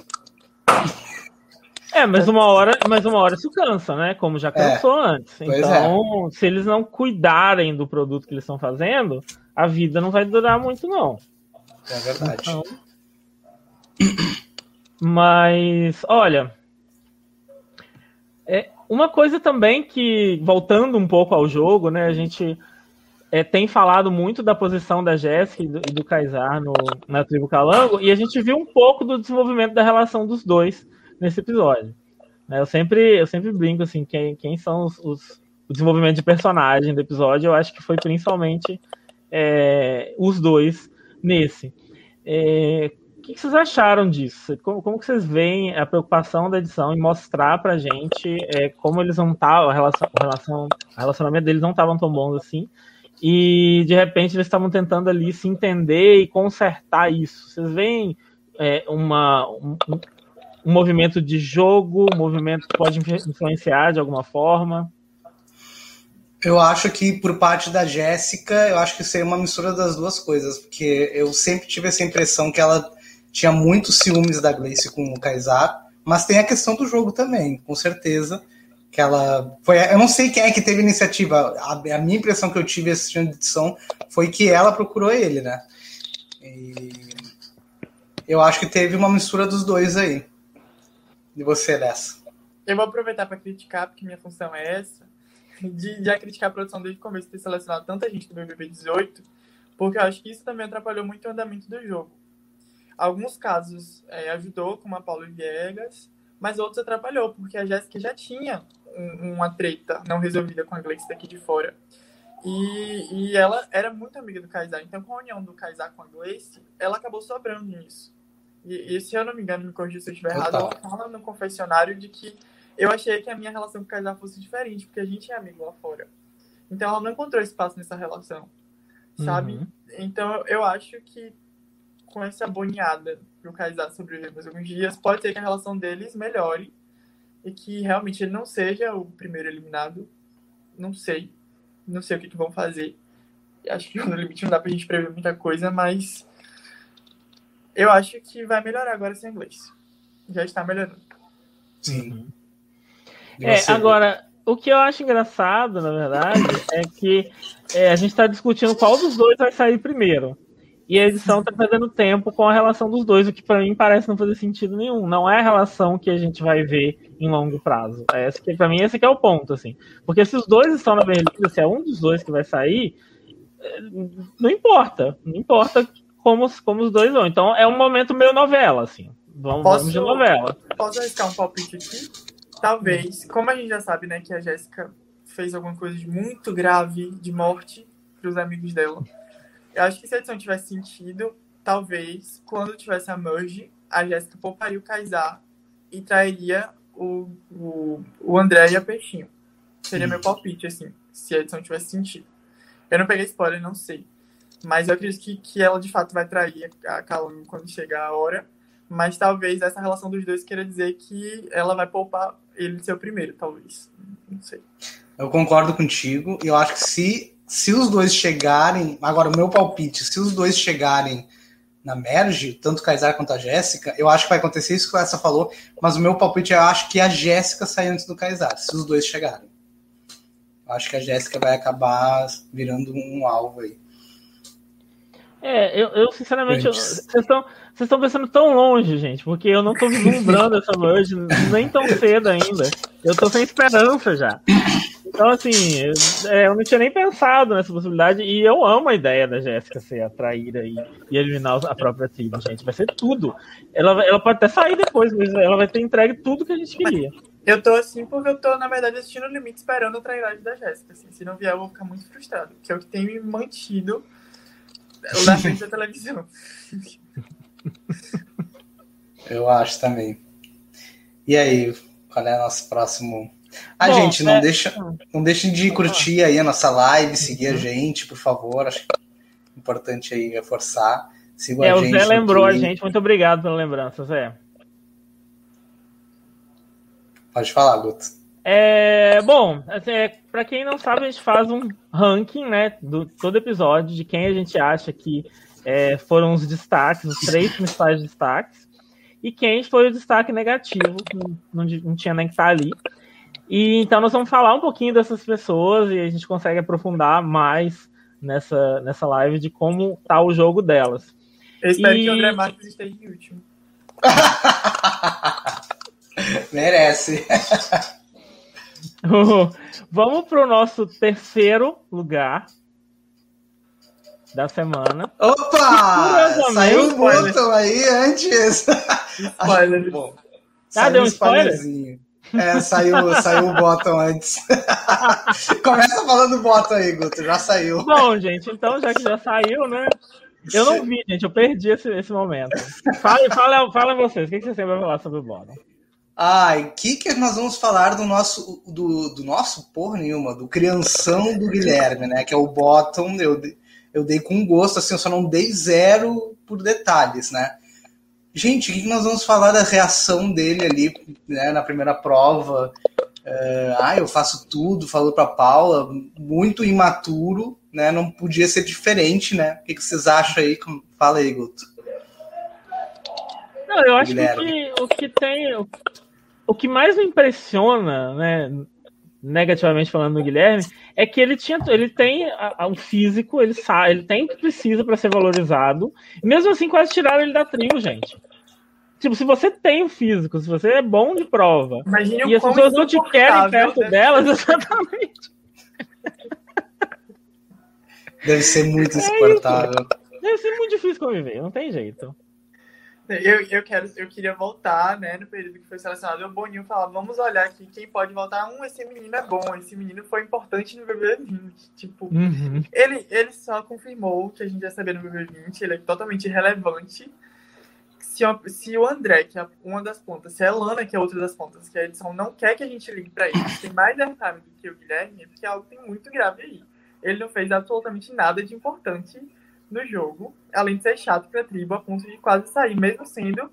É, mas uma hora, mas uma hora isso cansa, né? Como já cansou é, antes. Então, é. se eles não cuidarem do produto que eles estão fazendo, a vida não vai durar muito, não. É verdade. Então... Mas, olha. É, uma coisa também que, voltando um pouco ao jogo, né? A gente é, tem falado muito da posição da Jéssica e do, e do Kaysar no, na tribo Calango, e a gente viu um pouco do desenvolvimento da relação dos dois nesse episódio. Né, eu sempre, eu sempre brinco assim, quem, quem são os, os o desenvolvimento de personagem do episódio, eu acho que foi principalmente é, os dois nesse. É, o que vocês acharam disso? Como, como vocês veem a preocupação da edição em mostrar pra gente é, como eles não estavam, a relação, relação, a relacionamento deles não estavam tão bons assim, e de repente eles estavam tentando ali se entender e consertar isso. Vocês veem é, uma, um, um movimento de jogo, um movimento que pode influenciar de alguma forma? Eu acho que por parte da Jéssica, eu acho que seria uma mistura das duas coisas, porque eu sempre tive essa impressão que ela tinha muitos ciúmes da Gleice com o Kaysar, mas tem a questão do jogo também, com certeza. Que ela foi. Eu não sei quem é que teve a iniciativa. A, a minha impressão que eu tive assistindo a edição foi que ela procurou ele, né? E eu acho que teve uma mistura dos dois aí de você dessa? Eu vou aproveitar para criticar, porque minha função é essa, de já criticar a produção desde o começo, ter selecionado tanta gente do BBB 18, porque eu acho que isso também atrapalhou muito o andamento do jogo. Alguns casos é, ajudou, como a Paulo Viegas, mas outros atrapalhou, porque a Jéssica já tinha um, uma treta não resolvida com a Gleice daqui de fora. E, e ela era muito amiga do Kaysar. Então, com a união do Kaysar com a Gleice, ela acabou sobrando nisso. E, e se eu não me engano, me corrija se eu estiver errado, ela fala no confessionário de que eu achei que a minha relação com o Kaysar fosse diferente, porque a gente é amigo lá fora. Então ela não encontrou espaço nessa relação, sabe? Uhum. Então eu acho que com essa boneada pro Kaysar sobreviver mais alguns dias, pode ser que a relação deles melhore e que realmente ele não seja o primeiro eliminado. Não sei. Não sei o que, que vão fazer. Acho que no limite não dá pra gente prever muita coisa, mas eu acho que vai melhorar agora sem inglês. Já está melhorando. Sim. É, agora, o que eu acho engraçado, na verdade, é que é, a gente está discutindo qual dos dois vai sair primeiro. E a edição está perdendo tempo com a relação dos dois, o que para mim parece não fazer sentido nenhum. Não é a relação que a gente vai ver em longo prazo. É esse que, para mim, esse que é o ponto, assim. Porque se os dois estão na Berlinda, se é um dos dois que vai sair, é, não importa. Não importa como, como os dois vão. Então é um momento meio novela, assim. Vamos, posso, vamos de novela. Posso arriscar um palpite aqui? Talvez, como a gente já sabe, né, que a Jéssica fez alguma coisa de muito grave de morte para os amigos dela. Eu acho que se a edição tivesse sentido, talvez, quando tivesse a merge, a Jéssica pouparia o Kaysar e trairia o, o, o André e a Peixinho. Seria meu palpite, assim, se a edição tivesse sentido. Eu não peguei spoiler, não sei. Mas eu acredito que, que ela de fato vai trair a Calum quando chegar a hora. Mas talvez essa relação dos dois queira dizer que ela vai poupar ele de ser o primeiro, talvez. Não sei. Eu concordo contigo. Eu acho que se, se os dois chegarem. Agora, o meu palpite, se os dois chegarem na Merge, tanto o Kaysar quanto a Jéssica, eu acho que vai acontecer isso que essa falou, mas o meu palpite eu acho que a Jéssica sai antes do Kaysar, se os dois chegarem. Eu acho que a Jéssica vai acabar virando um alvo aí. É, eu, eu sinceramente, vocês estão vocês estão pensando tão longe, gente, porque eu não estou vislumbrando essa merge nem tão cedo ainda. Eu estou sem esperança já. Então, assim, eu, é, eu, não tinha nem pensado nessa possibilidade e eu amo a ideia da Jéssica ser a traíra e, e, eliminar a própria tribo, gente. Vai ser tudo. Ela, ela pode até sair depois, mas ela vai ter entregue tudo que a gente queria. Eu tô assim porque eu tô, na verdade, assistindo o limite esperando a trairagem da Jéssica. Assim, se não vier, eu vou ficar muito frustrado, que é o que tem me mantido na frente da televisão. Eu acho também. E aí, qual é o nosso próximo. Ah, Bom, gente, não, é- deixa, não deixem de curtir aí a nossa live, seguir a gente, por favor. Acho que é importante aí reforçar. Sigam É, a o gente. Zé no lembrou a Twitter. gente. Muito obrigado pela lembrança, Zé. Pode falar, Guto. É, bom, assim, é, para quem não sabe, a gente faz um ranking, né, do todo episódio de quem a gente acha que é, foram os destaques, os três principais destaques, e quem foi o destaque negativo, que não, não, não tinha nem que estar ali. E então nós vamos falar um pouquinho dessas pessoas e a gente consegue aprofundar mais nessa, nessa live de como tá o jogo delas. Eu espero E- que o André Marques esteja em último. Merece. Vamos para o nosso terceiro lugar da semana. Opa! Curiosamente, Saiu um botão aí antes. Spoiler. Bom, Ah, deu um spoiler? É, saiu, saiu o botão antes. Começa falando botão aí, Guto. Já saiu. Bom, gente, então já que já saiu, né? Eu não vi, gente, eu perdi esse, esse momento. Fala, fala, fala vocês, o que que vocês têm pra falar sobre o Bono? Ai, o que, que nós vamos falar do nosso, do, do nosso, porra nenhuma, do crianção do Guilherme, né? Que é o Bottom. Eu, eu dei com gosto, assim, eu só não dei zero por detalhes, né? Gente, o que, nós vamos falar da reação dele ali, né, na primeira prova? É, ah, eu faço tudo, falou pra Paula, muito imaturo, né? Não podia ser diferente, né? O que, que vocês acham aí? Fala aí, Guto. Não, eu acho que o Guilherme. que, o que tem. O que mais me impressiona, né? Negativamente falando do Guilherme, é que ele tinha, ele tem a- a- um físico, ele sabe, ele tem o que precisa para ser valorizado. Mesmo assim, quase tiraram ele da trio, gente. Tipo, se você tem o físico, se você é bom de prova, Imagine e as pessoas não te querem insuportável perto deve delas, exatamente. Deve ser muito insuportável. Deve ser muito difícil conviver, não tem jeito. Eu, eu, quero, eu queria voltar, né, no período que foi selecionado, o Boninho falar, vamos olhar aqui quem pode voltar. Um, esse menino é bom, esse menino foi importante no BB20. Tipo, Uhum. ele, ele só confirmou que a gente já sabia no BB20, ele é totalmente irrelevante. Se, o- se o André, que é uma das pontas, se a Elana, que é outra das pontas, que a edição não quer que a gente ligue pra ele, tem mais airtime do que o Guilherme, é porque algo tem muito grave aí. Ele não fez absolutamente nada de importante no jogo, além de ser chato pra tribo, a ponto de quase sair, mesmo sendo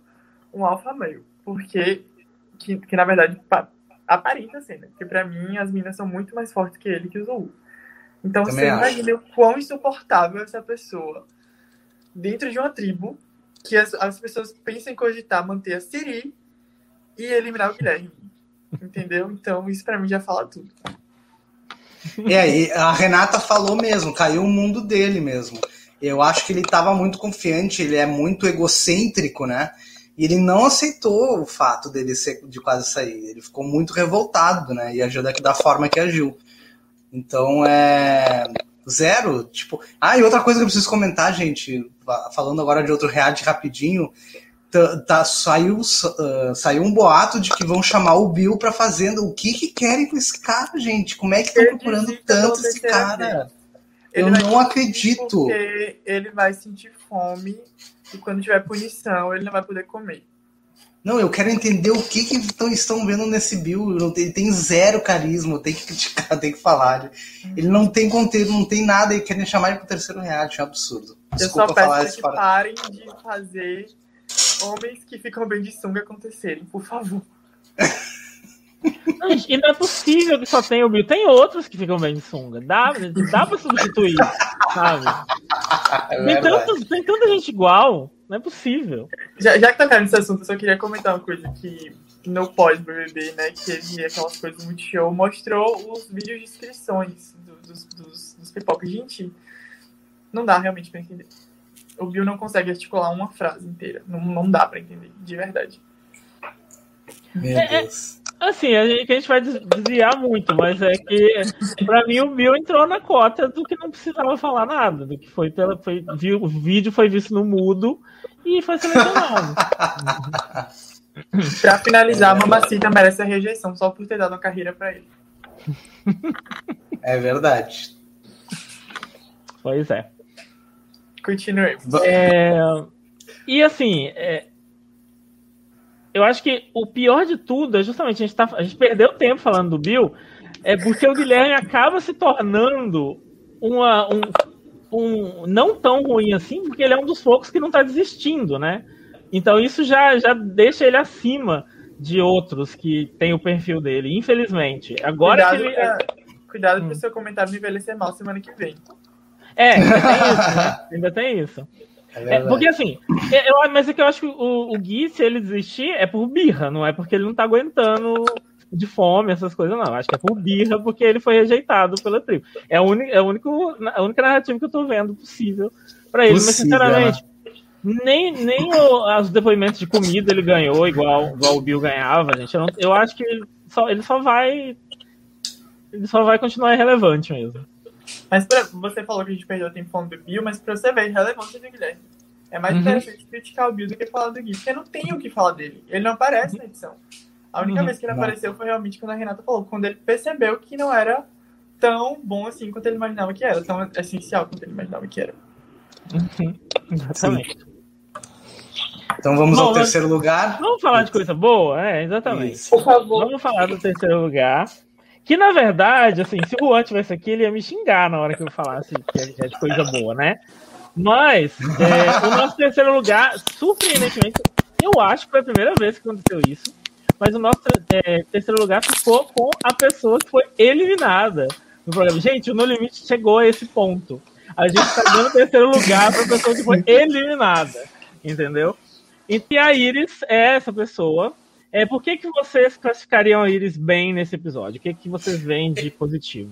um alfa male. Porque, que, que na verdade pa- aparenta ser, né? Porque pra mim as minas são muito mais fortes que ele que o Zou. Então Também você acho. imagina o quão insuportável essa pessoa dentro de uma tribo que as, as pessoas pensam em cogitar manter a Siri e eliminar o Guilherme. Entendeu? Então isso pra mim já fala tudo. É, e a Renata falou mesmo, caiu o mundo dele mesmo. Eu acho que ele estava muito confiante, ele é muito egocêntrico, né? E ele não aceitou o fato dele ser, de quase sair. Ele ficou muito revoltado, né? E agiu da forma que agiu. Então é. Zero, tipo. Ah, e outra coisa que eu preciso comentar, gente, fa- falando agora de outro reality rapidinho. Tá, tá- saiu, ah, saiu um boato de que vão chamar o Bill pra fazenda. O que que querem com esse cara, gente? Como é que estão procurando tanto esse cara? Ele Eu não acredito. Porque ele vai sentir fome e quando tiver punição ele não vai poder comer. Não, eu quero entender o que, que tão- estão vendo nesse Bill. Ele tem zero carisma, tem que criticar, tem que falar. Ele não tem conteúdo, não tem nada e querem chamar ele pro terceiro reality, é um absurdo. eu Desculpa só falar peço isso que fora. parem de fazer homens que ficam bem de sunga acontecerem, por favor. E não é possível que só tenha o Bill. Tem outros que ficam bem de sunga. Dá, dá pra substituir, sabe? É Tem, tantos, tem tanta gente igual. Não é possível. Já, já que tocaram nesse assunto, eu só queria comentar uma coisa que no pós-BBB, né, que ele aquelas coisas muito show, mostrou os vídeos de inscrições do- dos, dos, dos pipocas. Gente, não dá realmente pra entender. O Bill não consegue articular uma frase inteira. Não, não dá pra entender, de verdade. Meu É, é- Deus. Assim, a gente, que a gente vai des- desviar muito, mas é que, pra mim, o Bill entrou na cota do que não precisava falar nada, do que foi pela. Foi, viu, o vídeo foi visto no mudo e foi selecionado. Pra finalizar, É. a Mamacita merece a rejeição só por ter dado uma carreira pra ele. É verdade. Pois é. Continuemos. Va- É, e assim, é, eu acho que o pior de tudo é justamente a gente, tá, a gente perdeu tempo falando do Bill, é porque o Guilherme acaba se tornando uma, um, um não tão ruim assim, porque ele é um dos poucos que não está desistindo, né? Então isso já, já deixa ele acima de outros que tem o perfil dele, infelizmente. Agora cuidado, ele... pra, cuidado hum. pro seu comentário não envelhecer mal semana que vem. É, ainda tem isso, né? Ainda tem isso. É, é porque assim, é, eu, mas é que eu acho que o, o Gui, se ele desistir, é por birra, não é porque ele não tá aguentando de fome, essas coisas, não. Acho que é por birra porque ele foi rejeitado pela tribo. É a, única, é a, único, a única narrativa que eu tô vendo possível para ele, possível, mas sinceramente. Né? Nem, nem o, os depoimentos de comida ele ganhou igual, igual o Bill ganhava, gente. Eu, não, eu acho que ele só, ele só vai. Ele só vai continuar irrelevante mesmo. Mas pra, você falou que a gente perdeu tempo falando do Bill, mas pra você ver a relevância do Guilherme. É mais uhum. interessante criticar o Bill do que falar do Gui, porque não tem o que falar dele. Ele não aparece na edição. A única uhum. vez que ele apareceu foi realmente quando a Renata falou, quando ele percebeu que não era tão bom assim quanto ele imaginava que era, tão essencial quanto ele imaginava que era. Uhum. Exatamente. Sim. Então vamos Bom, ao terceiro lugar. Vamos falar de coisa boa? É, exatamente. Isso. Por favor. Vamos falar do terceiro lugar. Que na verdade, assim, se o Juan tivesse aqui, ele ia me xingar na hora que eu falasse que é de coisa boa, né? Mas é, o nosso terceiro lugar, surpreendentemente, eu acho que foi a primeira vez que aconteceu isso. Mas o nosso é, terceiro lugar ficou com a pessoa que foi eliminada no programa. Gente, o No Limite chegou a esse ponto. A gente está dando terceiro lugar para a pessoa que foi eliminada. Entendeu? E a Iris é essa pessoa é, por que, que vocês classificariam a Iris bem nesse episódio? O que, que vocês veem de positivo?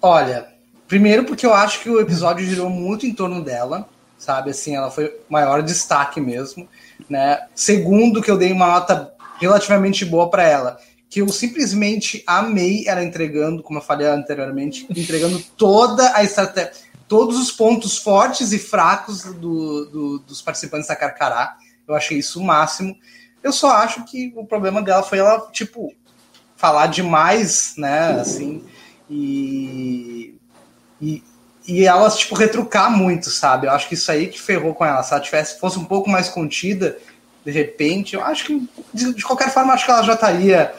Olha, primeiro porque eu acho que o episódio girou muito em torno dela, sabe? Assim, ela foi maior destaque mesmo, né? Segundo, que eu dei uma nota relativamente boa para ela, que eu simplesmente amei ela entregando, como eu falei anteriormente, entregando toda a estratégia, todos os pontos fortes e fracos do, do, dos participantes da Carcará. Eu achei isso o máximo. Eu só acho que o problema dela foi ela, tipo, falar demais, né, assim, e, e, e ela, tipo, retrucar muito, sabe? Eu acho que isso aí que ferrou com ela. Se ela tivesse, fosse um pouco mais contida, de repente, eu acho que, de, de qualquer forma, acho que ela já estaria,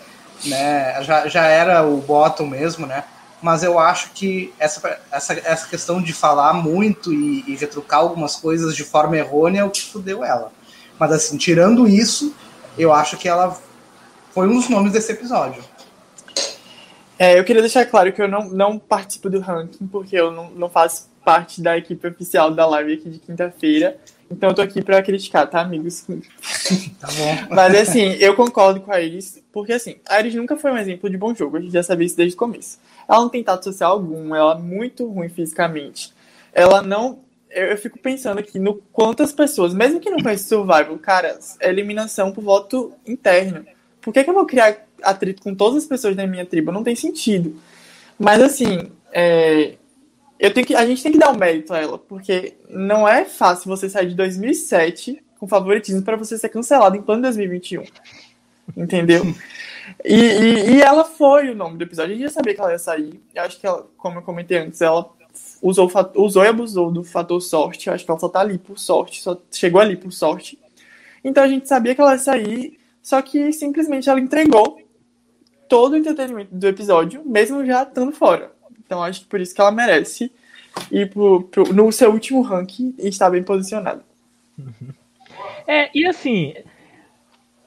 né, já, já era o bottom mesmo, né? Mas eu acho que essa, essa, essa questão de falar muito e, e retrucar algumas coisas de forma errônea é o que fudeu ela. Mas assim, tirando isso, eu acho que ela foi um dos nomes desse episódio. É, eu queria deixar claro que eu não, não participo do ranking, porque eu não, não faço parte da equipe oficial da live aqui de quinta-feira. Então eu tô aqui pra criticar, tá, amigos? Tá bom. Mas assim, eu concordo com a Iris, porque assim, a Iris nunca foi um exemplo de bom jogo, a gente já sabia isso desde o começo. Ela não tem tato social algum, ela é muito ruim fisicamente. Ela não eu, eu, fico pensando aqui no quantas pessoas, mesmo que não conheça Survival, cara, é eliminação por voto interno. Por que, que eu vou criar atrito com todas as pessoas da minha tribo? Não tem sentido. Mas assim, é, eu tenho que, a gente tem que dar um mérito a ela, porque não é fácil você sair de 2007 com favoritismo para você ser cancelado em plano 2021. Entendeu? E, e, e, ela foi o nome do episódio. A gente já sabia que ela ia sair. Eu acho que ela, como eu comentei antes, ela usou, usou e abusou do fator sorte. Acho que ela só tá ali por sorte, só chegou ali por sorte. Então a gente sabia que ela ia sair, só que simplesmente ela entregou todo o entretenimento do episódio, mesmo já estando fora. Então acho que por isso que ela merece ir pro, pro, no seu último ranking e estar bem posicionada. É, e assim,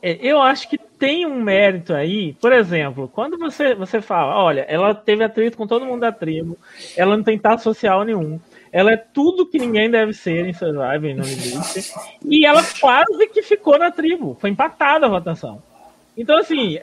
eu acho que tem um mérito aí, por exemplo, quando você, você fala, olha, ela teve atrito com todo mundo da tribo, ela não tem tato social nenhum, ela é tudo que ninguém deve ser em Survivor no limite, e ela quase que ficou na tribo, foi empatada a votação. Então, assim,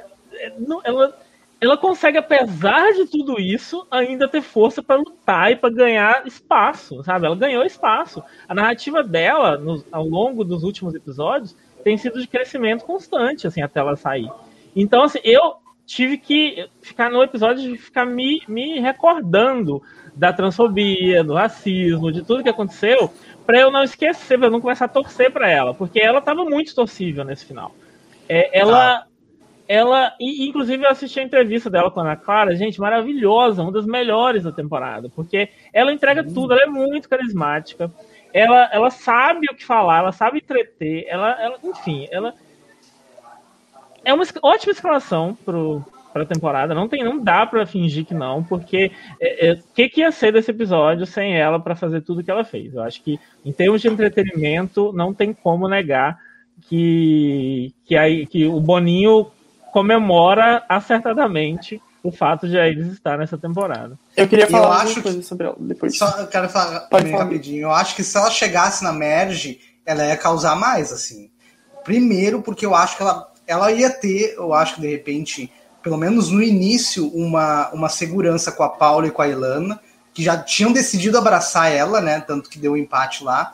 ela, ela consegue, apesar de tudo isso, ainda ter força para lutar e para ganhar espaço, sabe? Ela ganhou espaço. A narrativa dela, no, ao longo dos últimos episódios, tem sido de crescimento constante, assim, até ela sair. Então, assim, eu tive que ficar no episódio de ficar me, me recordando da transfobia, do racismo, de tudo que aconteceu, para eu não esquecer, para eu não começar a torcer para ela, porque ela estava muito torcível nesse final. É, ela, ah. ela, e, inclusive eu assisti a entrevista dela com a Ana Clara, gente, maravilhosa, uma das melhores da temporada, porque ela entrega uhum. tudo, ela é muito carismática ela, ela sabe o que falar, ela sabe entreter, ela, ela enfim, ela é uma ótima escalação pro, pra temporada. Não, tem, não dá para fingir que não, porque o é, é, que, que ia ser desse episódio sem ela para fazer tudo que ela fez? Eu acho que, em termos de entretenimento, não tem como negar que, que, aí, que o Boninho comemora acertadamente o fato de eles estar nessa temporada. Eu queria falar Eu uma acho coisa sobre ela depois. Só, eu quero falar Pode bem falar. rapidinho. Eu acho que se ela chegasse na Merge, ela ia causar mais, assim. Primeiro, porque eu acho que ela, ela ia ter, eu acho que de repente, pelo menos no início, uma, uma segurança com a Paula e com a Ilana, que já tinham decidido abraçar ela, né? Tanto que deu um empate lá.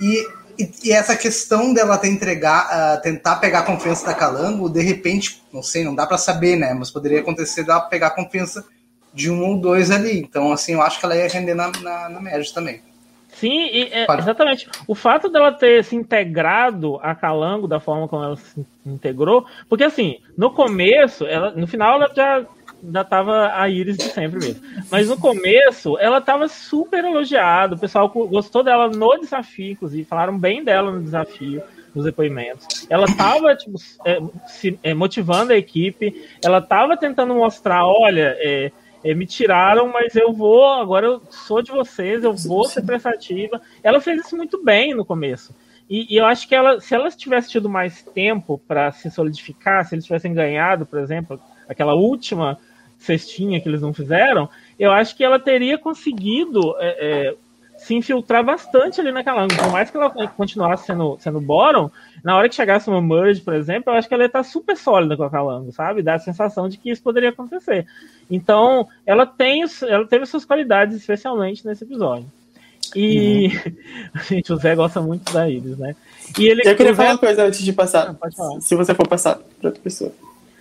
E, e, e essa questão dela ter entregar, ah, tentar pegar a confiança da Calango, de repente, não sei, não dá pra saber, né? Mas poderia acontecer dela pegar a confiança de um ou dois ali. Então, assim, eu acho que ela ia render na, na, na Merge também. Sim, e, é, exatamente. O fato dela ter se integrado a Calango da forma como ela se integrou, porque assim, no começo, ela, no final ela já, já tava a Iris de sempre mesmo. Mas no começo, ela tava super elogiada, o pessoal gostou dela no desafio, inclusive, falaram bem dela no desafio, nos depoimentos. Ela tava tipo, é, se, é, motivando a equipe, ela tava tentando mostrar, olha, é, é, me tiraram, mas eu vou, agora eu sou de vocês, eu vou ser prestativa. Ela fez isso muito bem no começo. E, e eu acho que ela, se ela tivesse tido mais tempo para se solidificar, se eles tivessem ganhado, por exemplo, aquela última cestinha que eles não fizeram, eu acho que ela teria conseguido é, é, se infiltrar bastante ali naquela ângulo. Por mais que ela continuasse sendo, sendo bottom, na hora que chegasse uma merge, por exemplo, eu acho que ela ia estar super sólida com a Calango, sabe? Dá a sensação de que isso poderia acontecer. Então, ela tem, ela teve suas qualidades, especialmente nesse episódio. E. Uhum. Gente, o Zé gosta muito da Iris, né? E ele, Eu queria falar uma coisa antes de passar. Falar. Se você for passar para outra pessoa.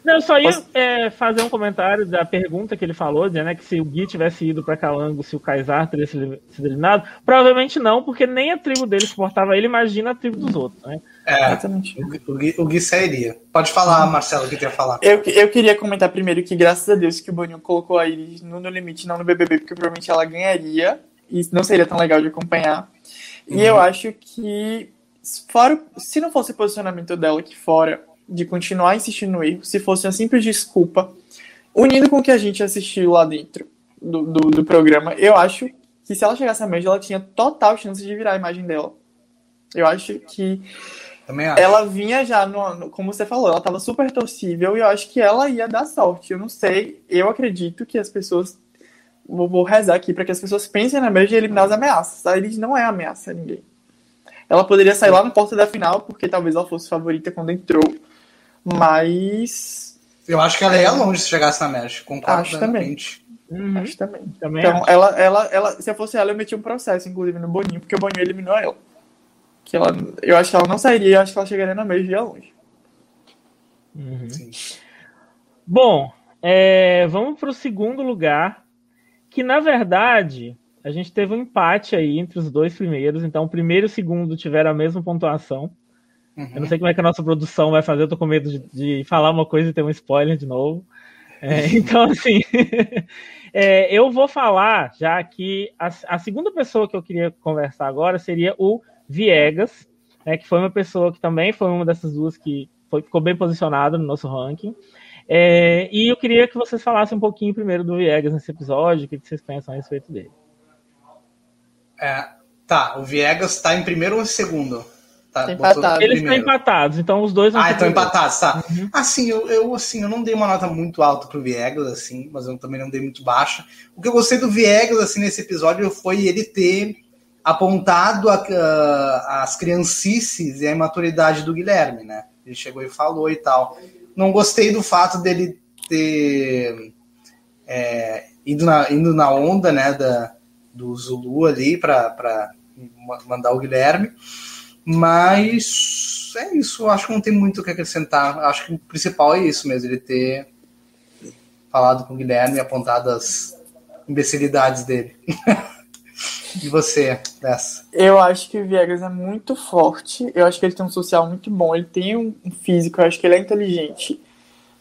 Não, eu só ia é, fazer um comentário da pergunta que ele falou, dizendo né, que se o Gui tivesse ido pra Calango, se o Kaysar teria sido eliminado. Provavelmente não, porque nem a tribo dele suportava ele, imagina a tribo dos outros, né? É, Exatamente. o, Gui- o, Gui, sairia. Pode falar, Marcelo, o que ia falar. Eu, eu queria comentar primeiro que, graças a Deus, que o Boninho colocou a Iris no No Limite, não no BBB, porque provavelmente ela ganharia e não seria tão legal de acompanhar. E eu acho que, fora, se não fosse o posicionamento dela aqui fora, de continuar insistindo no erro, se fosse uma simples desculpa, unindo com o que a gente assistiu lá dentro do, do, do programa, eu acho que se ela chegasse a média, ela tinha total chance de virar a imagem dela. Eu acho que ela vinha já, no, no- como você falou, ela tava super torcível e eu acho que ela ia dar sorte. Eu não sei, eu acredito que as pessoas. Vou, vou rezar aqui para que as pessoas pensem na média de eliminar as ameaças. A Iris não é ameaça a ninguém. Ela poderia sair lá na porta da final, porque talvez ela fosse favorita quando entrou. Mas. Eu acho que ela ia longe se chegasse na Merge. Concordo Acho também. Uhum, Acho também. também Então, acho. ela, ela, ela, se eu fosse ela, eu metia um processo, inclusive, no Boninho, porque o Boninho eliminou ela. Que ela eu acho que ela não sairia, eu acho que ela chegaria na média e ia longe. Uhum. Sim. Bom, é, vamos para o segundo lugar, que na verdade a gente teve um empate aí entre os dois primeiros, então o primeiro e o segundo tiveram a mesma pontuação. Uhum. Eu não sei como é que a nossa produção vai fazer, eu tô com medo de, de falar uma coisa e ter um spoiler de novo. É, então, assim, é, eu vou falar já que a, a segunda pessoa que eu queria conversar agora seria o Viegas, né, que foi uma pessoa que também foi uma dessas duas que foi, ficou bem posicionada no nosso ranking. É, e eu queria que vocês falassem um pouquinho primeiro do Viegas nesse episódio, o que que vocês pensam a respeito dele. É, tá, o Viegas tá em primeiro ou em segundo? Tá, Tá empatado. Eles estão empatados, então os dois vão Ah, estão empatados, tá. Uhum. Assim, eu, eu, assim, eu não dei uma nota muito alta pro Viegas, assim, mas eu também não dei muito baixa. O que eu gostei do Viegas, assim, nesse episódio foi ele ter apontado a- a- as criancices e a imaturidade do Guilherme, né? Ele chegou e falou e tal. Não gostei do fato dele ter é, ido, na, indo na onda, né, da, do Zulu ali para mandar o Guilherme. Mas é isso, acho que não tem muito o que acrescentar. Acho que o principal é isso mesmo, ele ter falado com o Guilherme e apontado as imbecilidades dele. e você, dessa? Eu acho que o Viegas é muito forte. Eu acho que ele tem um social muito bom. Ele tem um físico. Eu acho que ele é inteligente.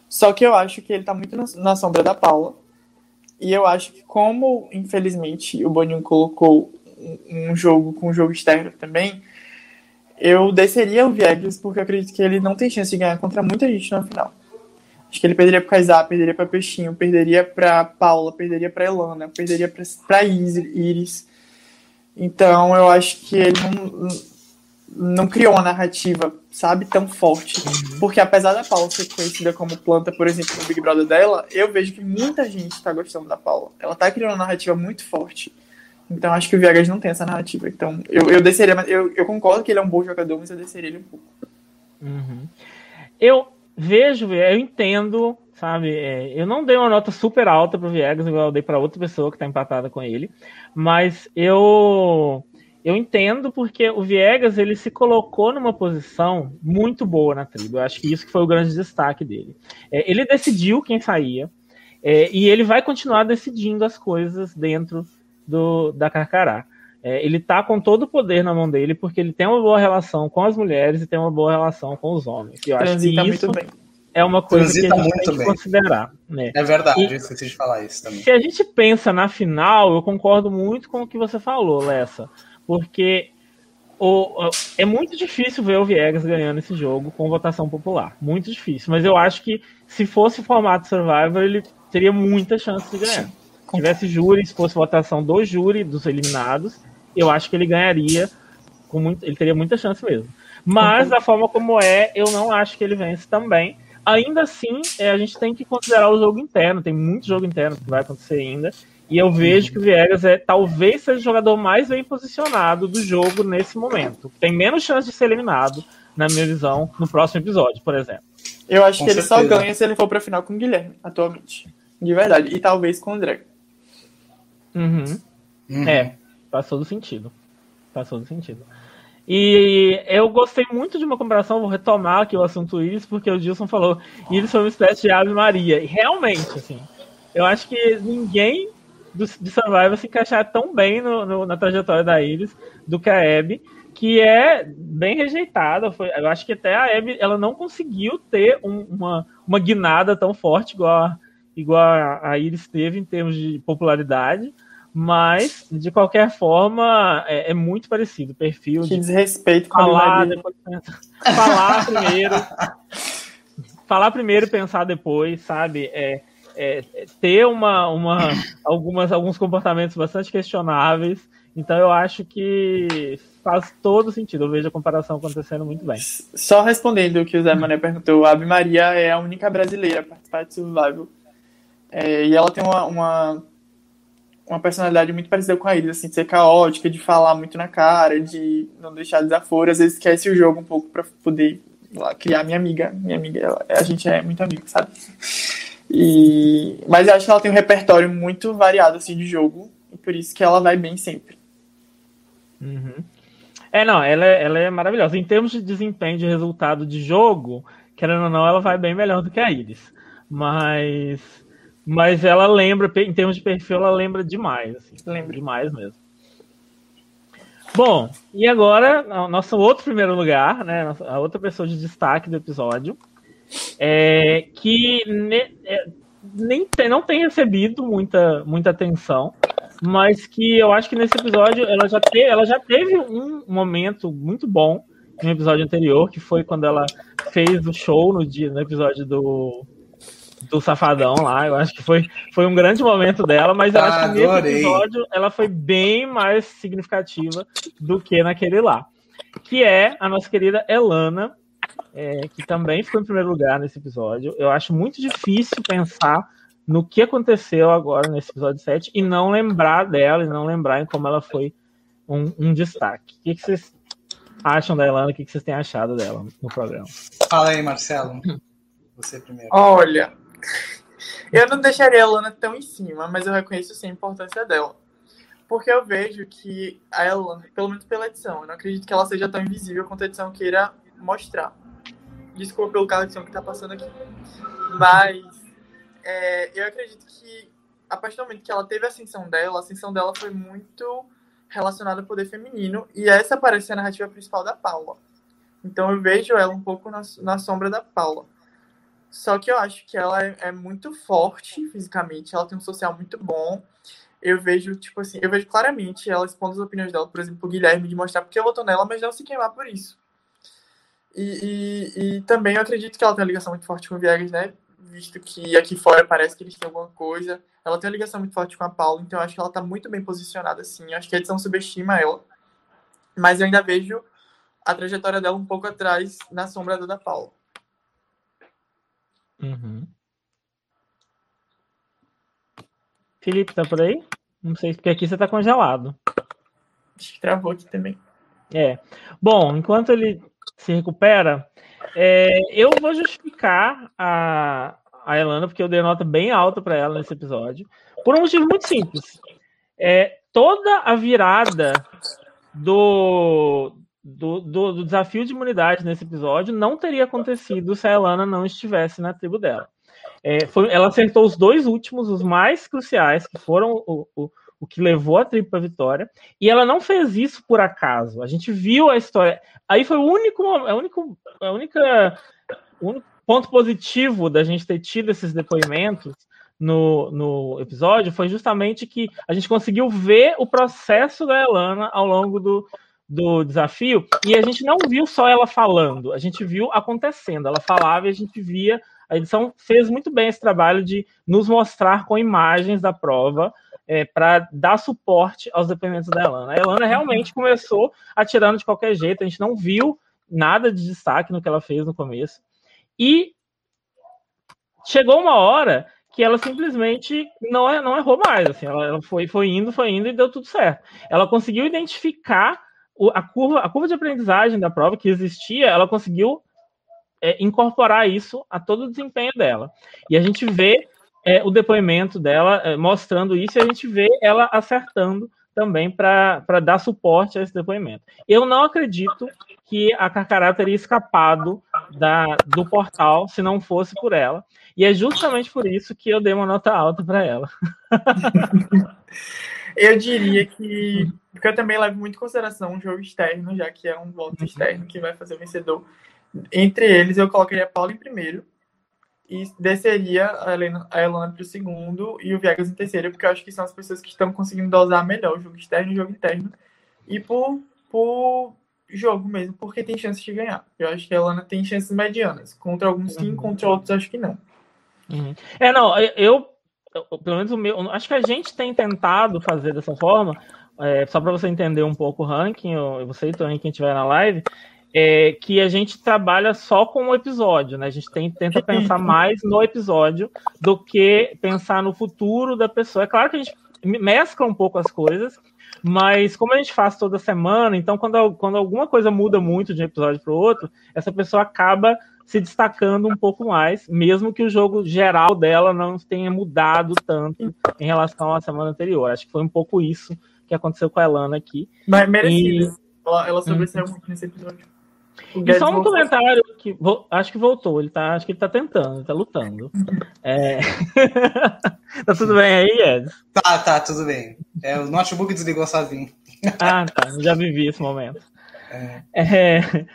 Só que eu acho que ele tá muito na, sombra da Paula. E eu acho que, como infelizmente o Boninho colocou um jogo com um jogo externo também, eu desceria o Viegas porque eu acredito que ele não tem chance de ganhar contra muita gente na final. Acho que ele perderia para Kaysar, perderia para Peixinho, perderia para Paula, perderia para Elana, perderia para Iris. Então eu acho que ele não, não criou uma narrativa, sabe, tão forte. Uhum. Porque apesar da Paula ser conhecida como planta, por exemplo, no Big Brother dela, eu vejo que muita gente está gostando da Paula. Ela está criando uma narrativa muito forte. Então acho que o Viegas não tem essa narrativa. Então eu, eu desceria, mas eu, eu concordo que ele é um bom jogador, mas eu desceria ele um pouco. Uhum. Eu vejo, eu entendo, sabe? É, eu não dei uma nota super alta pro Viegas, igual eu dei para outra pessoa que tá empatada com ele, mas eu eu entendo porque o Viegas ele se colocou numa posição muito boa na tribo. Eu acho que isso que foi o grande destaque dele. É, ele decidiu quem saía é, e ele vai continuar decidindo as coisas dentro do, da Carcará. É, ele tá com todo o poder na mão dele porque ele tem uma boa relação com as mulheres e tem uma boa relação com os homens. E eu Transita acho que isso é uma coisa Transita que a gente tem que bem. considerar. Né? É verdade, e, eu esqueci de falar isso também. Se a gente pensa na final, eu concordo muito com o que você falou, Lessa. Porque o, é muito difícil ver o Viegas ganhando esse jogo com votação popular. Muito difícil. Mas eu acho que se fosse formato Survivor, ele teria muita chance de ganhar. Se tivesse júri, se fosse votação do júri, dos eliminados, eu acho que ele ganharia, com muito, ele teria muita chance mesmo. Mas, da forma como é, eu não acho que ele vence também. Ainda assim, é, a gente tem que considerar o jogo interno, tem muito jogo interno que vai acontecer ainda. E eu vejo que o Viegas é talvez seja o jogador mais bem posicionado do jogo nesse momento. Tem menos chance de ser eliminado, na minha visão, no próximo episódio, por exemplo. Eu acho com que certeza. ele só ganha se ele for pra final com o Guilherme, atualmente. De verdade. E talvez com o André. Uhum. Uhum. É, faz todo sentido. Faz todo sentido. E eu gostei muito de uma comparação, vou retomar aqui o assunto Iris, porque o Gilson falou Iris foi uma espécie de Ave Maria. E realmente, assim, eu acho que ninguém do, de Survivor se encaixar tão bem no, no, na trajetória da Iris do que a Abby, que é bem rejeitada. Foi, eu acho que até a Abby ela não conseguiu ter um, uma, uma guinada tão forte igual a, igual a, a Iris teve em termos de popularidade. Mas, de qualquer forma, é, é muito parecido. O perfil. Que de desrespeito com falar, a depois, falar primeiro. falar primeiro e pensar depois, sabe? É, é, ter uma, uma, algumas, alguns comportamentos bastante questionáveis. Então eu acho que faz todo sentido. Eu vejo a comparação acontecendo muito bem. Só respondendo o que o Zé Mané perguntou, a Abi Maria é a única brasileira a participar de Survival. É, e ela tem uma, uma uma personalidade muito parecida com a Iris, assim, de ser caótica, de falar muito na cara, de não deixar desaforo, às vezes esquece o jogo um pouco para poder lá, criar minha amiga, minha amiga, ela, a gente é muito amigo, sabe? E mas eu acho que ela tem um repertório muito variado assim de jogo, e por isso que ela vai bem sempre. Uhum. É, não, ela é, ela é maravilhosa. Em termos de desempenho de resultado de jogo, querendo ou não, ela vai bem melhor do que a Iris. Mas mas ela lembra, em termos de perfil, ela lembra demais. Assim, lembra demais mesmo. Bom, e agora, nosso outro primeiro lugar, né? A outra pessoa de destaque do episódio, é, que ne, é, nem tem, não tem recebido muita, muita atenção, mas que eu acho que nesse episódio ela já, te, ela já teve um momento muito bom no episódio anterior, que foi quando ela fez o show no dia, no episódio do do Safadão lá. Eu acho que foi, foi um grande momento dela, mas eu acho que nesse episódio ela foi bem mais significativa do que naquele lá. Que é a nossa querida Elana, é, que também ficou em primeiro lugar nesse episódio. Eu acho muito difícil pensar no que aconteceu agora nesse episódio 7 e não lembrar dela e não lembrar em como ela foi um, um destaque. O que, que vocês acham da Elana? O que, que vocês têm achado dela no programa? Fala aí, Marcelo. Você primeiro. Olha, eu não deixaria a Lana tão em cima, mas eu reconheço sim a importância dela. Porque eu vejo que a Elana, pelo menos pela edição, eu não acredito que ela seja tão invisível quanto a edição queira mostrar. Desculpa pelo carro de som que tá passando aqui. Mas é, eu acredito que a partir do momento que ela teve a ascensão dela, a ascensão dela foi muito relacionada ao poder feminino. E essa parece a narrativa principal da Paula. Então eu vejo ela um pouco na, na sombra da Paula. Só que eu acho que ela é, é, muito forte fisicamente, ela tem um social muito bom. Eu vejo, tipo assim, eu vejo claramente ela expondo as opiniões dela, por exemplo, o Guilherme, de mostrar porque eu voto nela, mas não se queimar por isso. E, e, e, também eu acredito que ela tem uma ligação muito forte com o Viegas, né? Visto que aqui fora parece que eles têm alguma coisa. Ela tem uma ligação muito forte com a Paula, então eu acho que ela tá muito bem posicionada, assim. Eu acho que a edição subestima ela. Mas eu ainda vejo a trajetória dela um pouco atrás na sombra da Paula. Uhum. Felipe, tá por aí? Não sei, porque aqui você tá congelado. Acho que travou aqui também. É. Bom, enquanto ele se recupera, é, eu vou justificar a, a Elana, porque eu dei nota bem alta para ela nesse episódio, por um motivo muito simples. É, toda a virada do, do, do, do, desafio de imunidade nesse episódio não teria acontecido se a Elana não estivesse na tribo dela. É, foi, ela acertou os dois últimos, os mais cruciais, que foram o, o, o que levou a tribo para vitória, e ela não fez isso por acaso. A gente viu a história. Aí foi o único, a único, a única, o único ponto positivo da gente ter tido esses depoimentos no, no episódio foi justamente que a gente conseguiu ver o processo da Elana ao longo do, do desafio, e a gente não viu só ela falando, a gente viu acontecendo. Ela falava e a gente via. A edição fez muito bem esse trabalho de nos mostrar com imagens da prova é, para dar suporte aos depoimentos da Elana. A Elana realmente começou atirando de qualquer jeito, a gente não viu nada de destaque no que ela fez no começo. E chegou uma hora que ela simplesmente não, é, não errou mais. Assim, ela, foi, foi indo, foi indo e deu tudo certo. Ela conseguiu identificar a curva, a curva de aprendizagem da prova que existia, ela conseguiu é, incorporar isso a todo o desempenho dela. E a gente vê é, o depoimento dela é, mostrando isso e a gente vê ela acertando também para dar suporte a esse depoimento. Eu não acredito que a Carcará teria escapado da, do portal se não fosse por ela. E é justamente por isso que eu dei uma nota alta para ela. eu diria que. Porque eu também levo muito em consideração um jogo externo, já que é um voto uhum. externo que vai fazer o vencedor. Entre eles, eu colocaria a Paula em primeiro e desceria a Helena, a Elana para o segundo e o Viegas em terceiro, porque eu acho que são as pessoas que estão conseguindo dosar melhor o jogo externo e o jogo interno. E por, por jogo mesmo, porque tem chances de ganhar. Eu acho que a Elana tem chances medianas. Contra alguns sim, contra outros acho que não. Uhum. É, não, eu, pelo menos o meu, acho que a gente tem tentado fazer dessa forma, é, só para você entender um pouco o ranking, eu, você também, quem estiver na live, é, que a gente trabalha só com o episódio, né? A gente tem, tenta pensar mais no episódio do que pensar no futuro da pessoa. É claro que a gente mescla um pouco as coisas, mas como a gente faz toda semana, então quando, quando alguma coisa muda muito de um episódio para o outro, essa pessoa acaba se destacando um pouco mais, mesmo que o jogo geral dela não tenha mudado tanto em relação à semana anterior. Acho que foi um pouco isso que aconteceu com a Elana aqui. Mas merecido. E... Ela, ela sobressaiu hum. muito nesse episódio. E só um comentário que acho que voltou, ele tá, acho que ele tá tentando, ele tá lutando. É... tá tudo bem aí, Ed? Tá, tá, tudo bem. É, o notebook desligou sozinho. ah, tá, já vivi esse momento. É. é...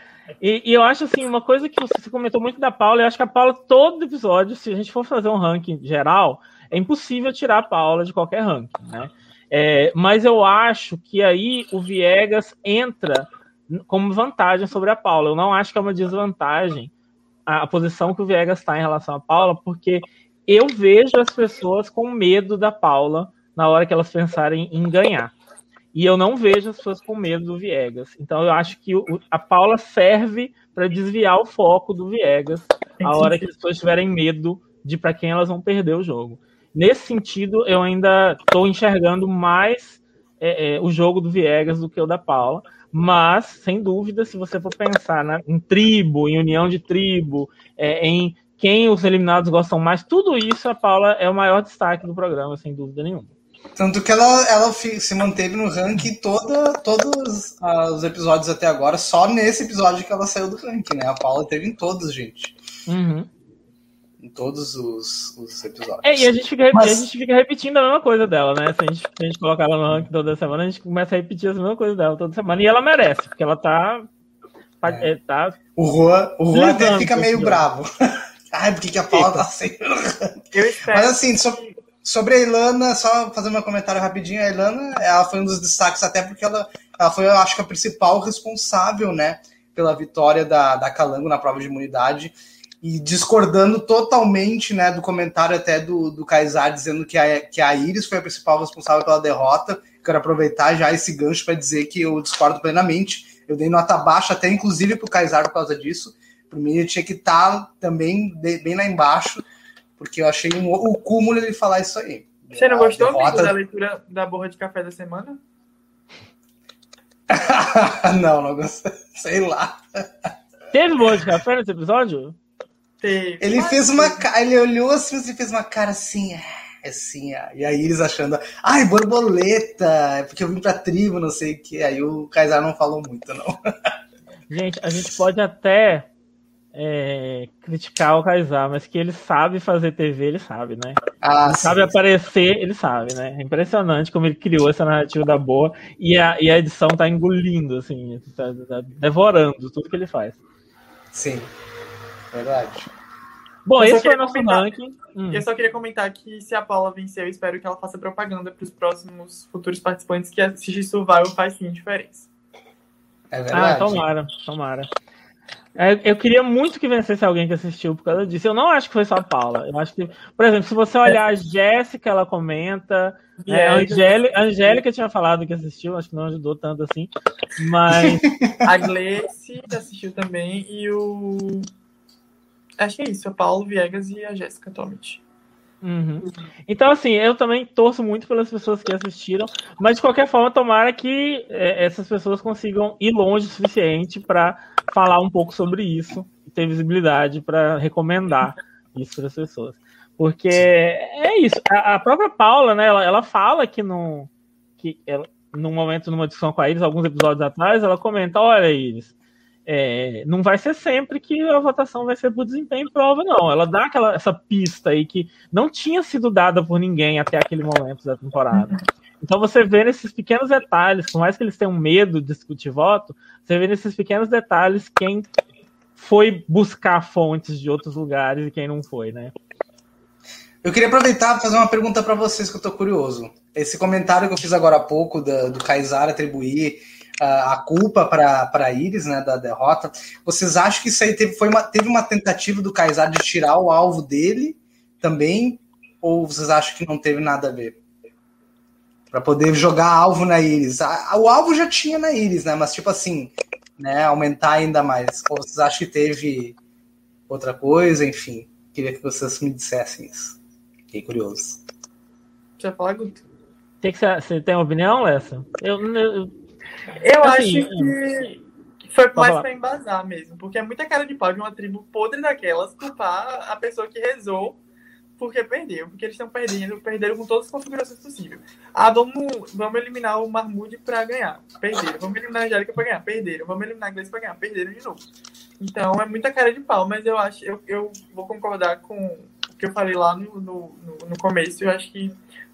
E, e, eu acho assim, uma coisa que você comentou muito da Paula, eu acho que a Paula, todo episódio, se a gente for fazer um ranking geral, é impossível tirar a Paula de qualquer ranking, né? É, mas eu acho que aí o Viegas entra como vantagem sobre a Paula. Eu não acho que é uma desvantagem a, a posição que o Viegas está em relação à Paula, porque eu vejo as pessoas com medo da Paula na hora que elas pensarem em ganhar. E eu não vejo as pessoas com medo do Viegas. Então eu acho que o, a Paula serve para desviar o foco do Viegas a hora que as pessoas tiverem medo de para quem elas vão perder o jogo. Nesse sentido, eu ainda estou enxergando mais é, é, o jogo do Viegas do que o da Paula. Mas, sem dúvida, se você for pensar né, em tribo, em união de tribo, é, em quem os eliminados gostam mais, tudo isso a Paula é o maior destaque do programa, sem dúvida nenhuma. Tanto que ela, ela se manteve no ranking toda, todos os episódios até agora, só nesse episódio que ela saiu do ranking, né? A Paula teve em todos, gente. Uhum em todos os, os episódios. É, e a gente, fica, Mas... a gente fica repetindo a mesma coisa dela, né? Se a gente, se a gente colocar ela no ranking toda semana, a gente começa a repetir a mesma coisa dela toda semana. E ela merece, porque ela tá. É. É, tá o Juan, o Juan até fica meio bravo. Ai, por que, que a Paula tá sem Mas assim, sobre, sobre a Ilana, só fazer meu comentário rapidinho, a Ilana, ela foi um dos destaques, até porque ela, ela foi, eu acho que, a principal responsável, né? pela vitória da, da Calango na prova de imunidade e discordando totalmente né, do comentário até do, do Kaysar, dizendo que a, que a Iris foi a principal responsável pela derrota. Quero aproveitar já esse gancho para dizer que eu discordo plenamente. Eu dei nota baixa, até inclusive para o Kaysar por causa disso. Para mim, ele tinha que estar tá também bem lá embaixo, porque eu achei um, o cúmulo ele falar isso aí. Você não gostou derrota... da leitura da borra de café da semana? não, não gostei. Sei lá. Teve borra de café nesse episódio? Teve. Ele fez uma cara, ele olhou assim e fez uma cara assim, assim, e aí eles achando, ai, borboleta, é porque eu vim pra tribo, não sei o que. Aí o Kaysar não falou muito, não. Gente, a gente pode até é, criticar o Kaysar, mas que ele sabe fazer TV, ele sabe, né? Ah, ele sim, sabe sim. aparecer, ele sabe, né? É impressionante como ele criou essa narrativa da boa e a, e a edição tá engolindo, assim, tá, tá devorando tudo que ele faz. Sim. Verdade. Bom, esse foi o nosso comentar, ranking. Hum. Eu só queria comentar que se a Paula vencer, eu espero que ela faça propaganda para os próximos futuros participantes que assistir Survival faz sim diferença. É verdade. Ah, tomara, tomara. É, eu queria muito que vencesse alguém que assistiu por causa disso. Eu não acho que foi só a Paula. Eu acho que, por exemplo, se você olhar a Jéssica, ela comenta. É, a, Angélica, Angélica tinha falado que assistiu, acho que não ajudou tanto assim. Mas. a Gleice assistiu também e o Acho que é isso, é o Paulo Viegas e a Jéssica atualmente. Uhum. Então, assim, eu também torço muito pelas pessoas que assistiram, mas de qualquer forma, tomara que é, essas pessoas consigam ir longe o suficiente para falar um pouco sobre isso e ter visibilidade para recomendar isso para as pessoas. Porque é isso, a, a, própria Paula, né, ela, ela fala que no, que ela, num momento, numa discussão com a Iris, alguns episódios atrás, ela comenta: Olha, Iris, é, não vai ser sempre que a votação vai ser por desempenho em prova, não. Ela dá aquela, essa pista aí que não tinha sido dada por ninguém até aquele momento da temporada. Então você vê nesses pequenos detalhes, por mais que eles tenham medo de discutir voto, você vê nesses pequenos detalhes quem foi buscar fontes de outros lugares e quem não foi, né? Eu queria aproveitar para fazer uma pergunta para vocês que eu tô curioso. Esse comentário que eu fiz agora há pouco da, do Kaysar atribuir a culpa para Iris, né, da derrota. Vocês acham que isso aí teve, foi uma, teve uma tentativa do Kaysar de tirar o alvo dele também? Ou vocês acham que não teve nada a ver? Para poder jogar alvo na Iris. A, o alvo já tinha na Iris, né? Mas tipo assim, né, aumentar ainda mais. Ou vocês acham que teve outra coisa? Enfim, queria que vocês me dissessem isso. Fiquei curioso. Já falar, Guto? Tem que ser, você tem uma opinião, Lessa? Eu, eu, eu assim, acho que foi mais para embasar mesmo, porque é muita cara de pau de uma tribo podre daquelas culpar a pessoa que rezou porque perdeu, porque eles estão perdendo, perderam com todas as configurações possíveis. Ah, vamos, vamos eliminar o Marmude para ganhar, perderam. Vamos eliminar a Angélica para ganhar, perderam. Vamos eliminar a Gleice para ganhar, perderam de novo. Então é muita cara de pau, mas eu acho, eu, eu vou concordar com o que eu falei lá no, no, no começo. Eu acho que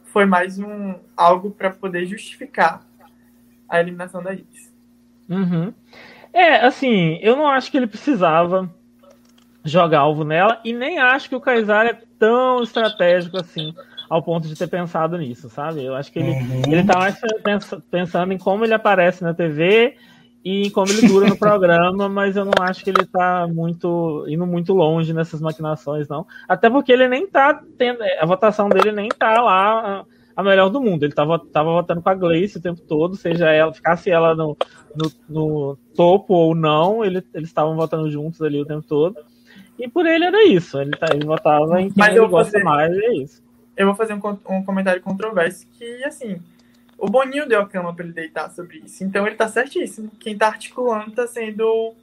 foi mais um algo para poder justificar a eliminação da Iris. Uhum. É, assim, eu não acho que ele precisava jogar alvo nela e nem acho que o é tão estratégico assim ao ponto de ter pensado nisso, sabe? Eu acho que ele, uhum. ele tá mais pensando em como ele aparece na TV e em como ele dura no programa, mas eu não acho que ele tá muito indo muito longe nessas maquinações, não. Até porque ele nem tá tendo. A votação dele nem tá lá a melhor do mundo. Ele tava, tava votando com a Gleice o tempo todo, seja ela, ficasse ela no, no, no topo ou não, ele, eles estavam votando juntos ali o tempo todo. E por ele era isso. Ele, tá, ele votava em quem Mas ele gosta fazer, mais, e é isso. Eu vou fazer um, um comentário controverso que, assim, o Boninho deu a cama para ele deitar sobre isso. Então ele tá certíssimo. Quem tá articulando tá sendo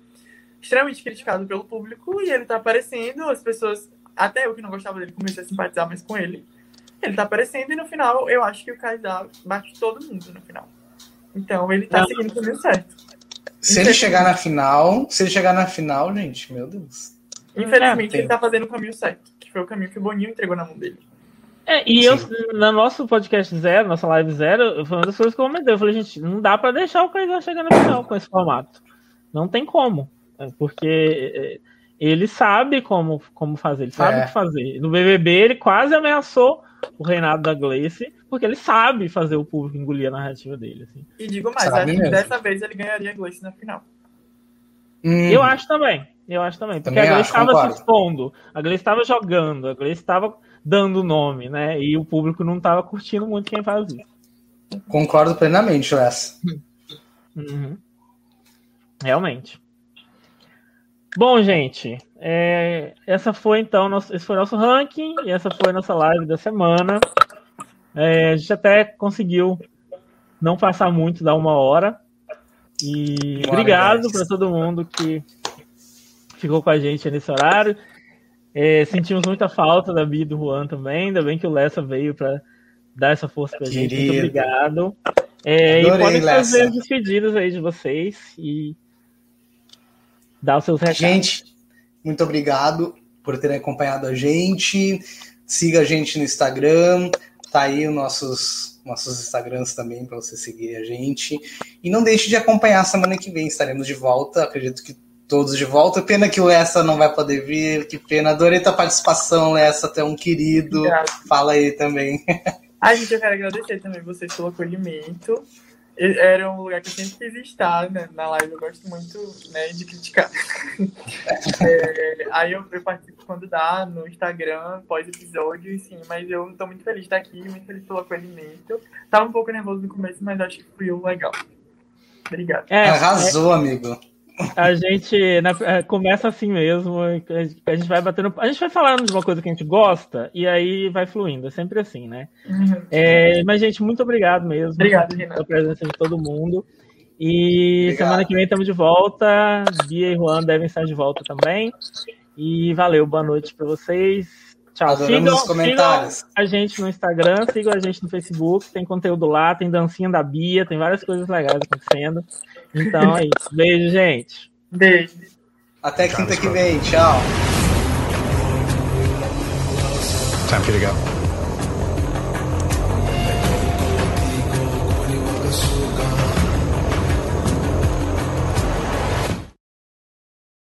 extremamente criticado pelo público e ele tá aparecendo, as pessoas, até eu que não gostava dele, comecei a simpatizar mais com ele. Ele tá aparecendo e no final eu acho que o Kaysar bate todo mundo no final. Então ele tá seguindo o caminho certo. Se ele chegar na final, se ele chegar na final, gente, meu Deus. Infelizmente, é, ele tá fazendo o caminho certo, que foi o caminho que o Boninho entregou na mão dele. É, e Sim. eu, no nosso podcast zero, nossa live zero, foi uma das coisas que eu comentei. Eu falei, gente, não dá pra deixar o Kaysar chegar na final com esse formato. Não tem como. É, porque é, ele sabe como, como fazer, ele sabe é. o que fazer. No BBB, ele quase ameaçou o reinado da Gleice, porque ele sabe fazer o público engolir a narrativa dele. Assim. E digo mais, acho que dessa vez ele ganharia a Gleice na final. Hum. Eu acho também. Eu acho também. Porque também a Gleice estava se expondo, a Gleice estava jogando, a Gleice estava dando nome, né? E o público não estava curtindo muito quem faz isso. Concordo plenamente, Wes. Uhum. Realmente. Bom, gente, é, essa foi então nosso, esse foi nosso ranking e essa foi nossa live da semana. É, a gente até conseguiu não passar muito da uma hora. E obrigado para todo mundo que ficou com a gente nesse horário. É, sentimos muita falta da Bia e do Juan também. Ainda bem que o Lessa veio para dar essa força para a gente. Muito obrigado. É, e podem fazer as despedidas aí de vocês e dar os seus recados. Gente, muito obrigado por terem acompanhado a gente. Siga a gente no Instagram. Tá aí os nossos, nossos Instagrams também para você seguir a gente. E não deixe de acompanhar semana que vem. Estaremos de volta. Acredito que todos de volta. Pena que o Essa não vai poder vir. Que pena. Adorei tua participação, Essa. Até um querido. Obrigado. Fala aí também. A gente, eu quero agradecer também vocês pelo acolhimento. Era um lugar que eu sempre quis estar né? na live. Eu gosto muito né, de criticar. é, aí eu, eu, participo quando dá, no Instagram, pós-episódio, sim. Mas eu tô muito feliz de estar aqui, muito feliz pelo acolhimento. Tava um pouco nervoso no começo, mas acho que fui legal. Obrigado. É, Arrasou, é... amigo. A gente né, é, começa assim mesmo, a gente vai batendo. A gente vai falando de uma coisa que a gente gosta e aí vai fluindo, é sempre assim, né? Uhum. É, mas, gente, muito obrigado mesmo obrigado, pela presença de todo mundo. E obrigado. semana que vem estamos de volta. Bia e Juan devem estar de volta também. E valeu, boa noite para vocês. Tchau. sigam, sigam a gente no Instagram, sigam a gente no Facebook, tem conteúdo lá, tem dancinha da Bia, tem várias coisas legais acontecendo. Então é isso. Beijo, gente. Beijo. Até quinta que vem. Tchau. Time for you to go.